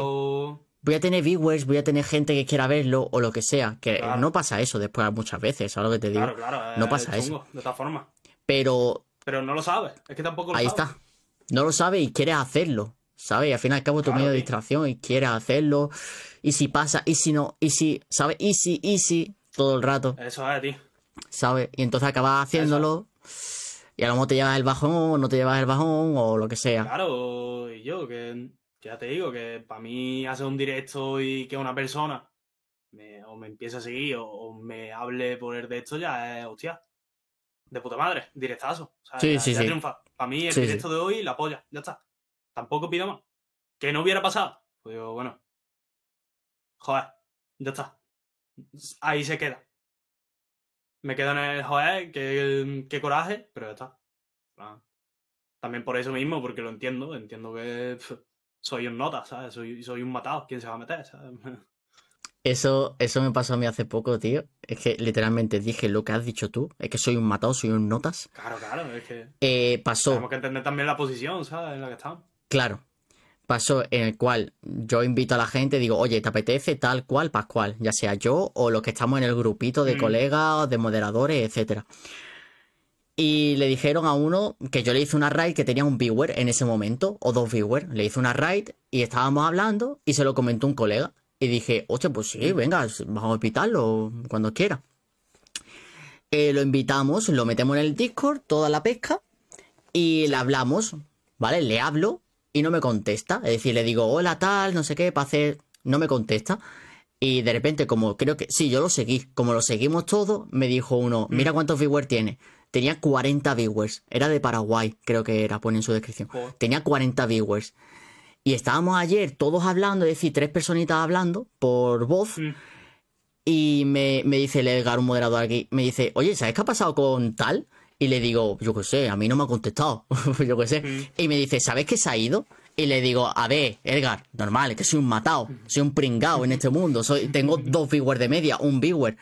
voy a tener viewers, voy a tener gente que quiera verlo o lo que sea. Que Claro. no pasa eso después muchas veces, ¿sabes lo que te digo? Claro, claro. No pasa eso. De todas formas. Pero Pero no lo sabes. Es que tampoco lo ahí sabes. está. No lo sabes y quieres hacerlo, ¿sabes? Y al fin y al cabo tu Claro, medio de distracción y quieres hacerlo. Y si pasa, y si no, y si, ¿sabes? Y si, y si, todo el rato. Eso es, tío. ¿sabes? Y entonces acabas haciéndolo y a lo mejor te llevas el bajón o no te llevas el bajón o lo que sea. Claro, y yo, que Ya te digo que para mí hacer un directo y que una persona me, o me empiece a seguir o, o me hable por el de esto ya es, hostia, de puta madre, directazo. O sea, Sí, ya, sí, ya sí. triunfa. Para mí el Sí, sí. directo de hoy la polla, ya está. Tampoco pido más. Que no hubiera pasado. Pues digo, bueno, joder, ya está. Ahí se queda. Me quedo en el joder, qué, qué coraje, pero ya está. Ah. También por eso mismo, porque lo entiendo, entiendo que soy un nota, ¿sabes? Soy, soy un matado, ¿quién se va a meter? ¿sabes? Eso, eso me pasó a mí hace poco, tío. Es que literalmente dije lo que has dicho tú. Es que soy un matado, soy un notas. Claro, claro, es que Eh, pasó, tenemos que entender también la posición, ¿sabes? En la que estamos. claro. Pasó en el cual yo invito a la gente, digo, oye, ¿te apetece tal cual, pascual? Ya sea yo o los que estamos en el grupito de Mm. colegas, de moderadores, etcétera. Y le dijeron a uno que yo le hice una raid que tenía un viewer en ese momento, o dos viewers. Le hice una raid y estábamos hablando y se lo comentó un colega. Y dije, oye, pues sí, venga, vamos a invitarlo cuando quiera. Eh, lo invitamos, lo metemos en el Discord, toda la pesca, y le hablamos, ¿vale? Le hablo y no me contesta. Es decir, le digo, hola, tal, no sé qué, para hacer. No me contesta. Y de repente, como creo que. Sí, yo lo seguí. Como lo seguimos todos, me dijo uno, mira cuántos viewers tiene. Tenía 40 viewers. Era de Paraguay, creo que era, pone en su descripción. Tenía 40 viewers. Y estábamos ayer todos hablando, es decir, tres personitas hablando por voz. Mm. Y me, me dice el Edgar, un moderador aquí, me dice, oye, ¿sabes qué ha pasado con tal? Y le digo, yo qué sé, a mí no me ha contestado, yo qué sé. Mm. Y me dice, ¿sabes que se ha ido? Y le digo, a ver, Edgar, normal, es que soy un matado, soy un pringao en este mundo, soy, tengo dos viewers de media, un viewer.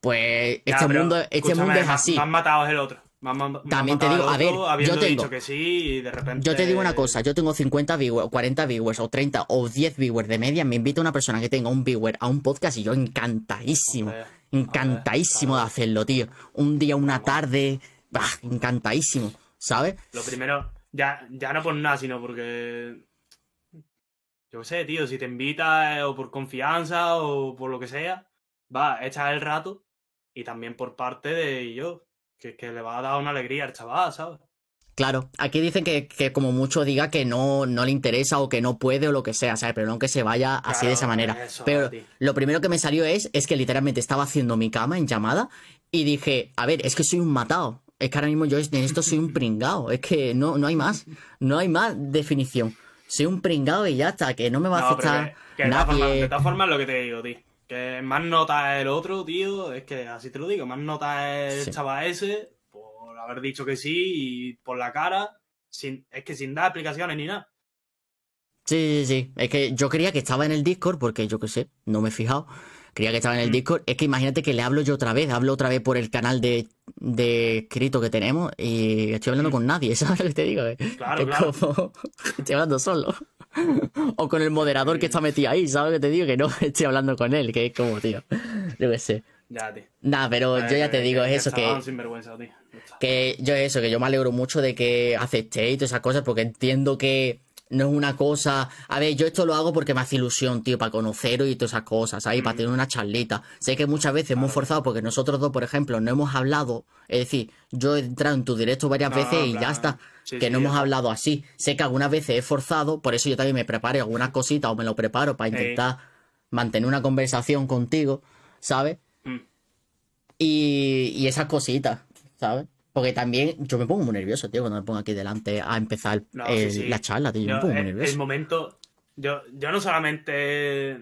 Pues este mundo, este mundo es así. Más matado es el otro. También te digo, a ver, yo tengo- dicho que sí y de repente... Yo te digo una cosa, yo tengo 50 viewers, 40 viewers, o 30, o 10 viewers de media, me invita una persona que tenga un viewer a un podcast y yo encantadísimo, Joder, encantadísimo de joder. hacer tío. Un día, una tarde, bah, encantadísimo, ¿sabes? Lo primero, ya, ya no por nada, sino porque. Yo qué sé, tío, si te invita eh, o por confianza o por lo que sea, va, echar el rato. Y también por parte de yo, que, que le va a dar una alegría al chaval, ¿sabes? Claro, aquí dicen que, que como mucho diga que no, no le interesa o que no puede o lo que sea, ¿sabes? Pero no que se vaya así de esa manera. eso, Pero tío. lo primero que me salió es, es que literalmente estaba haciendo mi cama en llamada y dije, a ver, es que soy un matado. Es que ahora mismo yo en esto soy un pringao. Es que no, no hay más. No hay más definición. Soy un pringao y ya está, que no me va a No, pero afectar que, que de, todas formas, nadie. de todas formas, lo que te digo, tío. Que más nota el otro, tío. Es que así te lo digo. Más nota el Sí. chaval ese por haber dicho que sí y por la cara. Sin, es que sin dar explicaciones ni nada. Sí, sí, sí. Es que yo creía que estaba en el Discord porque yo qué sé, no me he fijado. Creía que estaba en el Mm. Discord. Es que imagínate que le hablo yo otra vez, hablo otra vez por el canal de, de escrito que tenemos y estoy hablando Mm. con nadie, ¿sabes lo que te digo? Eh, Claro, es claro. como estoy hablando solo. O con el moderador que está metido ahí, ¿sabes lo que te digo? Que no estoy hablando con él, que es como, tío. Yo qué sé. Ya, tío. Nada, pero yo ya te digo, es eso, que, sinvergüenza, tío. Que yo eso, que yo me alegro mucho de que aceptéis todas esas cosas, porque entiendo que no es una cosa. A ver, yo esto lo hago porque me hace ilusión, tío, para conoceros y todas esas cosas, ¿sabes? Para Mm. tener una charlita. Sé que muchas veces hemos forzado porque nosotros dos, por ejemplo, no hemos hablado. Es decir, yo he entrado en tu directo varias No, veces y ya está. Sí, que sí, no hemos hablado así. Sé que algunas veces he forzado, por eso yo también me preparo algunas cositas o me lo preparo para intentar mantener una conversación contigo, ¿sabes? Mm. Y, y esas cositas, ¿sabes? Porque también yo me pongo muy nervioso, tío, cuando me pongo aquí delante a empezar No, el- sí, sí. la charla, tío. Yo, me pongo muy el, nervioso. el momento. Yo, yo no solamente.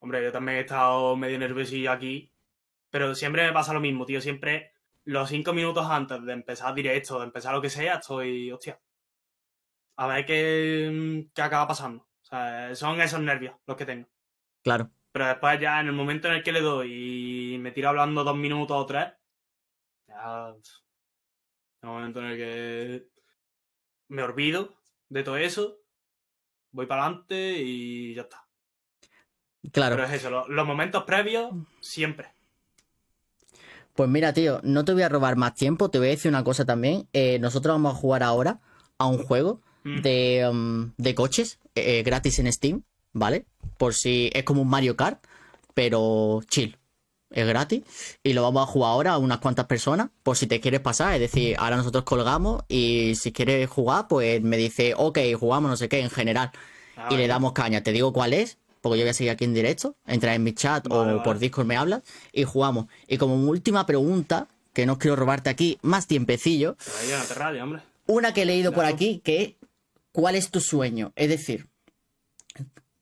Hombre, yo también he estado medio nerviosillo aquí. Pero siempre me pasa lo mismo, tío. Siempre los cinco minutos antes de empezar directo, de empezar lo que sea, estoy. Hostia. A ver qué, qué acaba pasando. O sea, son esos nervios los que tengo. Claro. Pero después ya en el momento en el que le doy y me tiro hablando dos minutos o tres, ya... En el momento en el que me olvido de todo eso, voy para adelante y ya está. Claro. Pero es eso, lo- los momentos previos, siempre. Pues mira, tío, no te voy a robar más tiempo, te voy a decir una cosa también. Eh, nosotros vamos a jugar ahora a un juego Mm. de, um, de coches eh, gratis en Steam, ¿vale? Por si es como un Mario Kart, pero chill. Es gratis y lo vamos a jugar ahora a unas cuantas personas por si te quieres pasar. Es decir, ahora nosotros colgamos y si quieres jugar, pues me dice, ok, jugamos no sé qué en general. A y le damos caña. Te digo cuál es, porque yo voy a seguir aquí en directo. Entra en mi chat Vale, o vale. por Discord me hablas y jugamos. Y como última pregunta, que no quiero robarte aquí más tiempecillo, Pero no hombre. una que he leído por aquí, que es, ¿cuál es tu sueño? Es decir,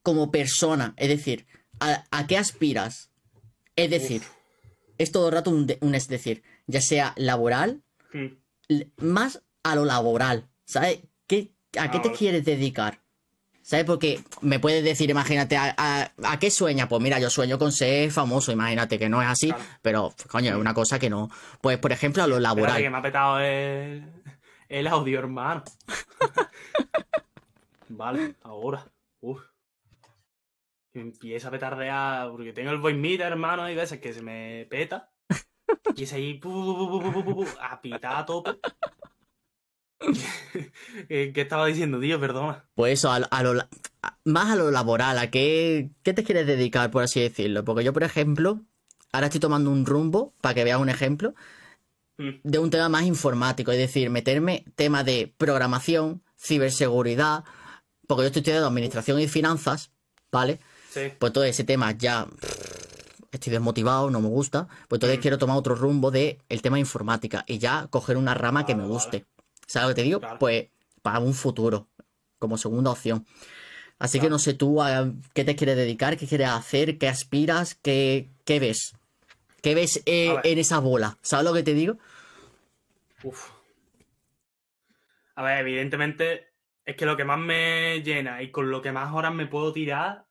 como persona, es decir, ¿a, a qué aspiras? Es decir, es todo el rato un, de- un es decir, ya sea laboral, más a lo laboral, ¿sabes? ¿Qué, ¿A qué Ah, te vale. quieres dedicar? ¿Sabes? Porque me puedes decir, imagínate, ¿a, a, a qué sueñas? Pues mira, yo sueño con ser famoso, imagínate que no es así, Claro. pero coño, es una cosa que no. Pues por ejemplo, a lo Espérate, laboral. que me ha petado el, el audio, hermano. vale, ahora. Uf. Empieza a petardear, porque tengo el voice meter, hermano, hay veces que se me peta. Y es ahí, pu, a pitar a tope. ¿Qué estaba diciendo, tío? Perdona. Pues eso, a, lo- a lo a- más a lo laboral, ¿a qué, qué te quieres dedicar, por así decirlo? Porque yo, por ejemplo, ahora estoy tomando un rumbo, para que veas un ejemplo, Mm, de un tema más informático, es decir, meterme tema de programación, ciberseguridad, porque yo estoy estudiando administración y finanzas, ¿vale? Sí. Pues todo ese tema ya estoy desmotivado, no me gusta, pues entonces Mm. quiero tomar otro rumbo de el tema de informática y ya coger una rama que me Vale, guste. ¿Sabes lo que te digo? Claro. Pues para un futuro, como segunda opción. Así que no sé tú a qué te quieres dedicar, qué quieres hacer, qué aspiras, qué, qué ves. ¿Qué ves eh, en esa bola? ¿Sabes lo que te digo? Uf. A ver, evidentemente es que lo que más me llena y con lo que más horas me puedo tirar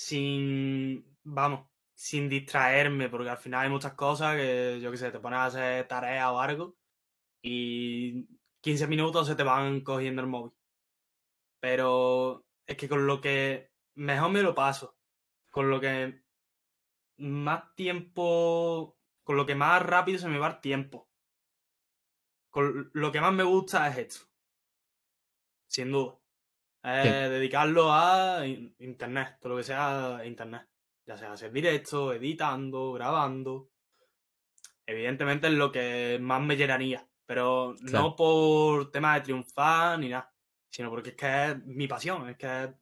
sin, vamos, sin distraerme, porque al final hay muchas cosas que, yo qué sé, te pones a hacer tareas o algo y 15 minutos se te van cogiendo el móvil. Pero es que con lo que mejor me lo paso, con lo que más tiempo, con lo que más rápido se me va el tiempo con lo que más me gusta es esto. Sin duda. Sí. dedicarlo a in- internet, todo lo que sea internet. Ya sea hacer directo, editando, grabando. Evidentemente es lo que más me llenaría. Pero Claro. no por tema de triunfar ni nada. Sino porque es que es mi pasión. Es que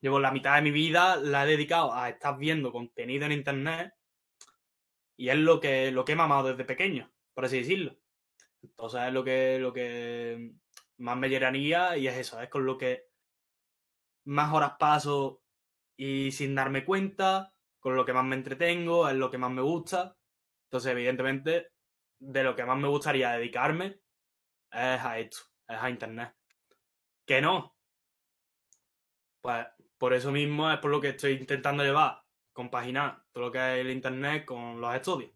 llevo la mitad de mi vida la he dedicado a estar viendo contenido en internet. Y es lo que, lo que he mamado desde pequeño, por así decirlo. Entonces es lo que, lo que más me llenaría y es eso, es con lo que más horas paso y sin darme cuenta, con lo que más me entretengo, es lo que más me gusta. Entonces, evidentemente, de lo que más me gustaría dedicarme es a esto, es a internet. Que no. Pues por eso mismo es por lo que estoy intentando llevar, compaginar todo lo que es el internet con los estudios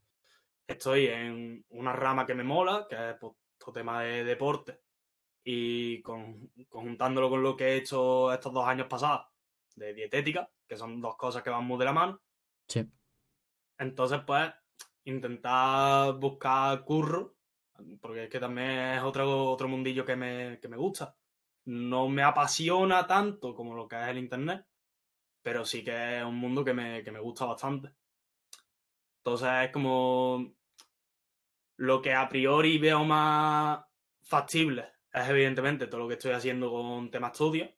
estoy en una rama que me mola, que es pues, todo tema de deporte, y con, conjuntándolo con lo que he hecho estos dos años pasados de dietética, que son dos cosas que van muy de la mano. Sí. Entonces, pues, intentar buscar curro, porque es que también es otro, otro mundillo que me, que me gusta. No me apasiona tanto como lo que es el internet, pero sí que es un mundo que me, que me gusta bastante. Entonces es como lo que a priori veo más factible es evidentemente todo lo que estoy haciendo con tema estudio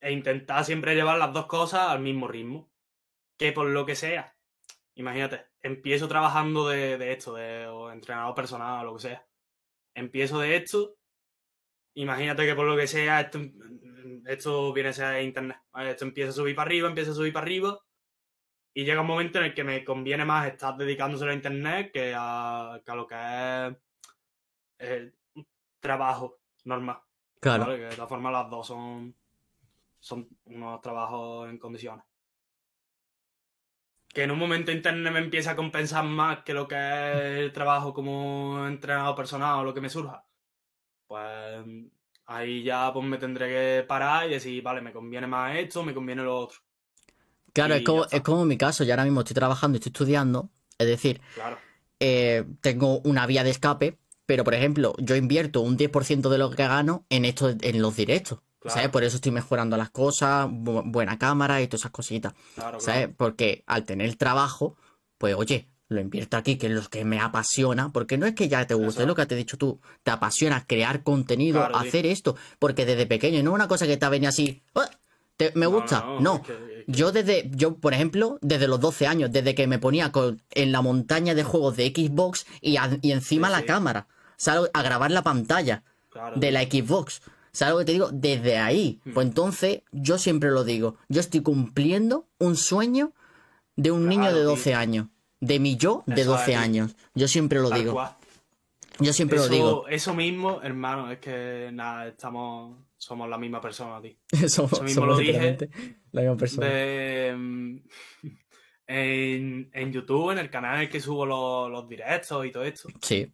e intentar siempre llevar las dos cosas al mismo ritmo. Que por lo que sea, imagínate, empiezo trabajando de, de esto, de entrenador personal o lo que sea. Empiezo de esto, imagínate que por lo que sea, esto, viene a ser internet. Esto empieza a subir para arriba, empieza a subir para arriba. Y llega un momento en el que me conviene más estar dedicándose a internet que a, que lo que es trabajo normal. Claro. ¿vale? Que de todas formas las dos son, son unos trabajos en condiciones. Que en un momento internet me empieza a compensar más que lo que es el trabajo como entrenador personal o lo que me surja. Pues ahí ya pues me tendré que parar y decir, vale, me conviene más esto, me conviene lo otro. Claro, Y es como, es como mi caso, yo ahora mismo estoy trabajando, estoy estudiando, es decir, Claro. eh, tengo una vía de escape, pero por ejemplo, yo invierto un 10% de lo que gano en esto, en los directos, Claro. ¿sabes? Por eso estoy mejorando las cosas, bu- buena cámara y todas esas cositas, Claro, ¿sabes? claro. Porque al tener trabajo, pues oye, lo invierto aquí, que es lo que me apasiona, porque no es que ya te guste, Eso. es lo que te he dicho tú, te apasiona crear contenido, Claro, hacer esto, porque desde pequeño no es una cosa que te ha venido así, "Ah, te- me No, gusta, no, no. es que- es que- Yo desde, yo por ejemplo, desde los 12 años, desde que me ponía con- en la montaña de juegos de Xbox y, a- y encima Sí, la sí. cámara, ¿sabes? A grabar la pantalla Claro, de la Xbox. ¿Sabes lo que te digo? Desde ahí. Hmm. Pues entonces, yo siempre lo digo. Yo estoy cumpliendo un sueño de un niño de tío. 12 años. De mi yo de Eso es, 12 tío. años. Yo siempre lo tal digo. cual. Yo siempre eso, lo digo. eso mismo, hermano, es que nada, estamos, somos la misma persona, tío. Somos, eso mismo somos lo dije la misma persona. De, mm, en, en YouTube, en el canal en el que subo los, los directos y todo esto, Sí.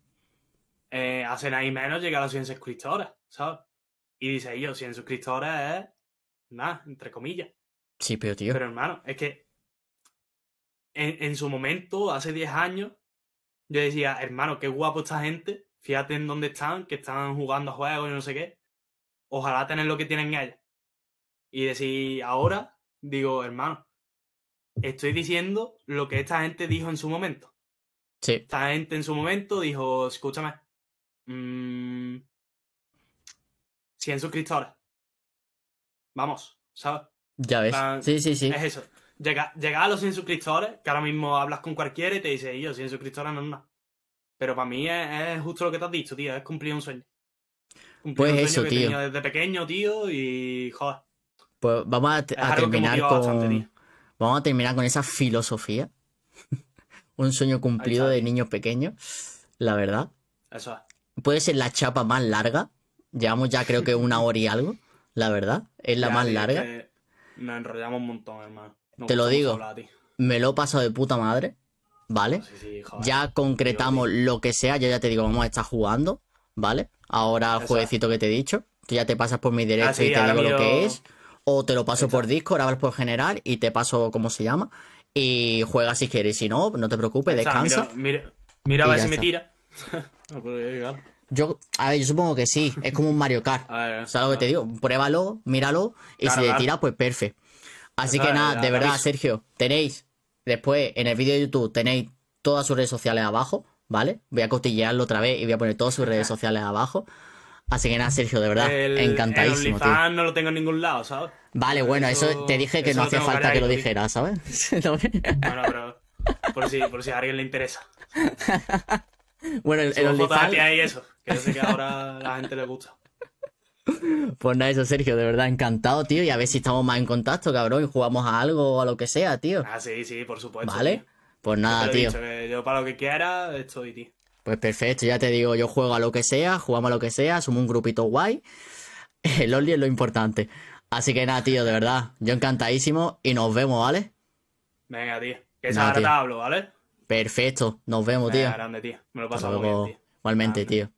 Eh, hace nada y menos llegar a los 100 suscriptores, ¿sabes? Y dice yo, 100 suscriptores es nada, entre comillas. Sí, pero tío. Pero hermano, es que en, en su momento, hace 10 años, yo decía, hermano, qué guapo esta gente, fíjate en dónde están, que están jugando a juegos y no sé qué. Ojalá tener lo que tienen ellos. Y decir, ahora, digo, hermano, estoy diciendo lo que esta gente dijo en su momento. Sí. Esta gente en su momento dijo, escúchame, mm, 100 suscriptores. Vamos, ¿sabes? Ya ves. plan, Sí, sí, sí. Es eso. Llega, llegar a los 100 suscriptores, que ahora mismo hablas con cualquiera y te dice, yo, 100 suscriptores no es nada. Pero para mí es, es justo lo que te has dicho, tío, es cumplir un sueño. Cumplir Pues un sueño eso, que tío. tenía desde pequeño, tío, y joder, Pues vamos a, terminar bastante, con. Vamos a terminar con esa filosofía. un sueño cumplido de niños pequeños. La verdad. Eso es. Puede ser la chapa más larga. Llevamos ya creo que una hora y algo. La verdad. Es la Ya, más es larga. que Nos enrollamos un montón, hermano. Te lo digo. hablar. Me lo he pasado de puta madre. ¿Vale? Sí, sí, joder. Ya concretamos lo que sea. Yo ya te digo, vamos a estar jugando. ¿Vale? Ahora el jueguecito que te he dicho. Tú ya te pasas por mi Ah, sí, y te digo lo que es. O te lo paso por Discord, hablas por general y te paso cómo se llama. Y juega si quieres. Si no, no te preocupes, Está, descansa. Mira, mira, mira a ver si me tira. No puedo llegar. Yo, a ver, yo supongo que sí. Es como un Mario Kart. Ver, ¿Sabes lo que te digo? Pruébalo, míralo y Claro, si te claro. tira, pues perfecto. Así que nada, de verdad. Sergio, tenéis después en el vídeo de YouTube tenéis todas sus redes sociales abajo, ¿vale? Voy a cotillearlo otra vez y voy a poner todas sus redes sociales abajo. Así que nada, Sergio, de verdad, el, encantadísimo, el tío. No lo tengo en ningún lado, ¿sabes? Vale, bueno, eso, te dije que no hacía falta que lo calladito, tío. dijera, ¿sabes? Bueno, pero por si, por si a alguien le interesa. Bueno, el, el OnlyFans- ahí eso, que yo sé que ahora la gente le gusta. Pues nada, eso, Sergio, de verdad, encantado, tío. Y a ver si estamos más en contacto, cabrón, y jugamos a algo o a lo que sea, tío. Ah, sí, sí, por supuesto. ¿Vale? tío. Pues nada, tío. dicho, que yo para lo que quiera estoy, tío. Pues perfecto, ya te digo, yo juego a lo que sea, jugamos a lo que sea, somos un grupito guay. El Only es lo importante. Así que nada, tío, de verdad, yo encantadísimo y nos vemos, ¿vale? Venga, tío. Que te hablo, ¿vale? Perfecto, nos vemos, tío. Grande, tío. Me lo paso muy bien, tío. Igualmente, tío.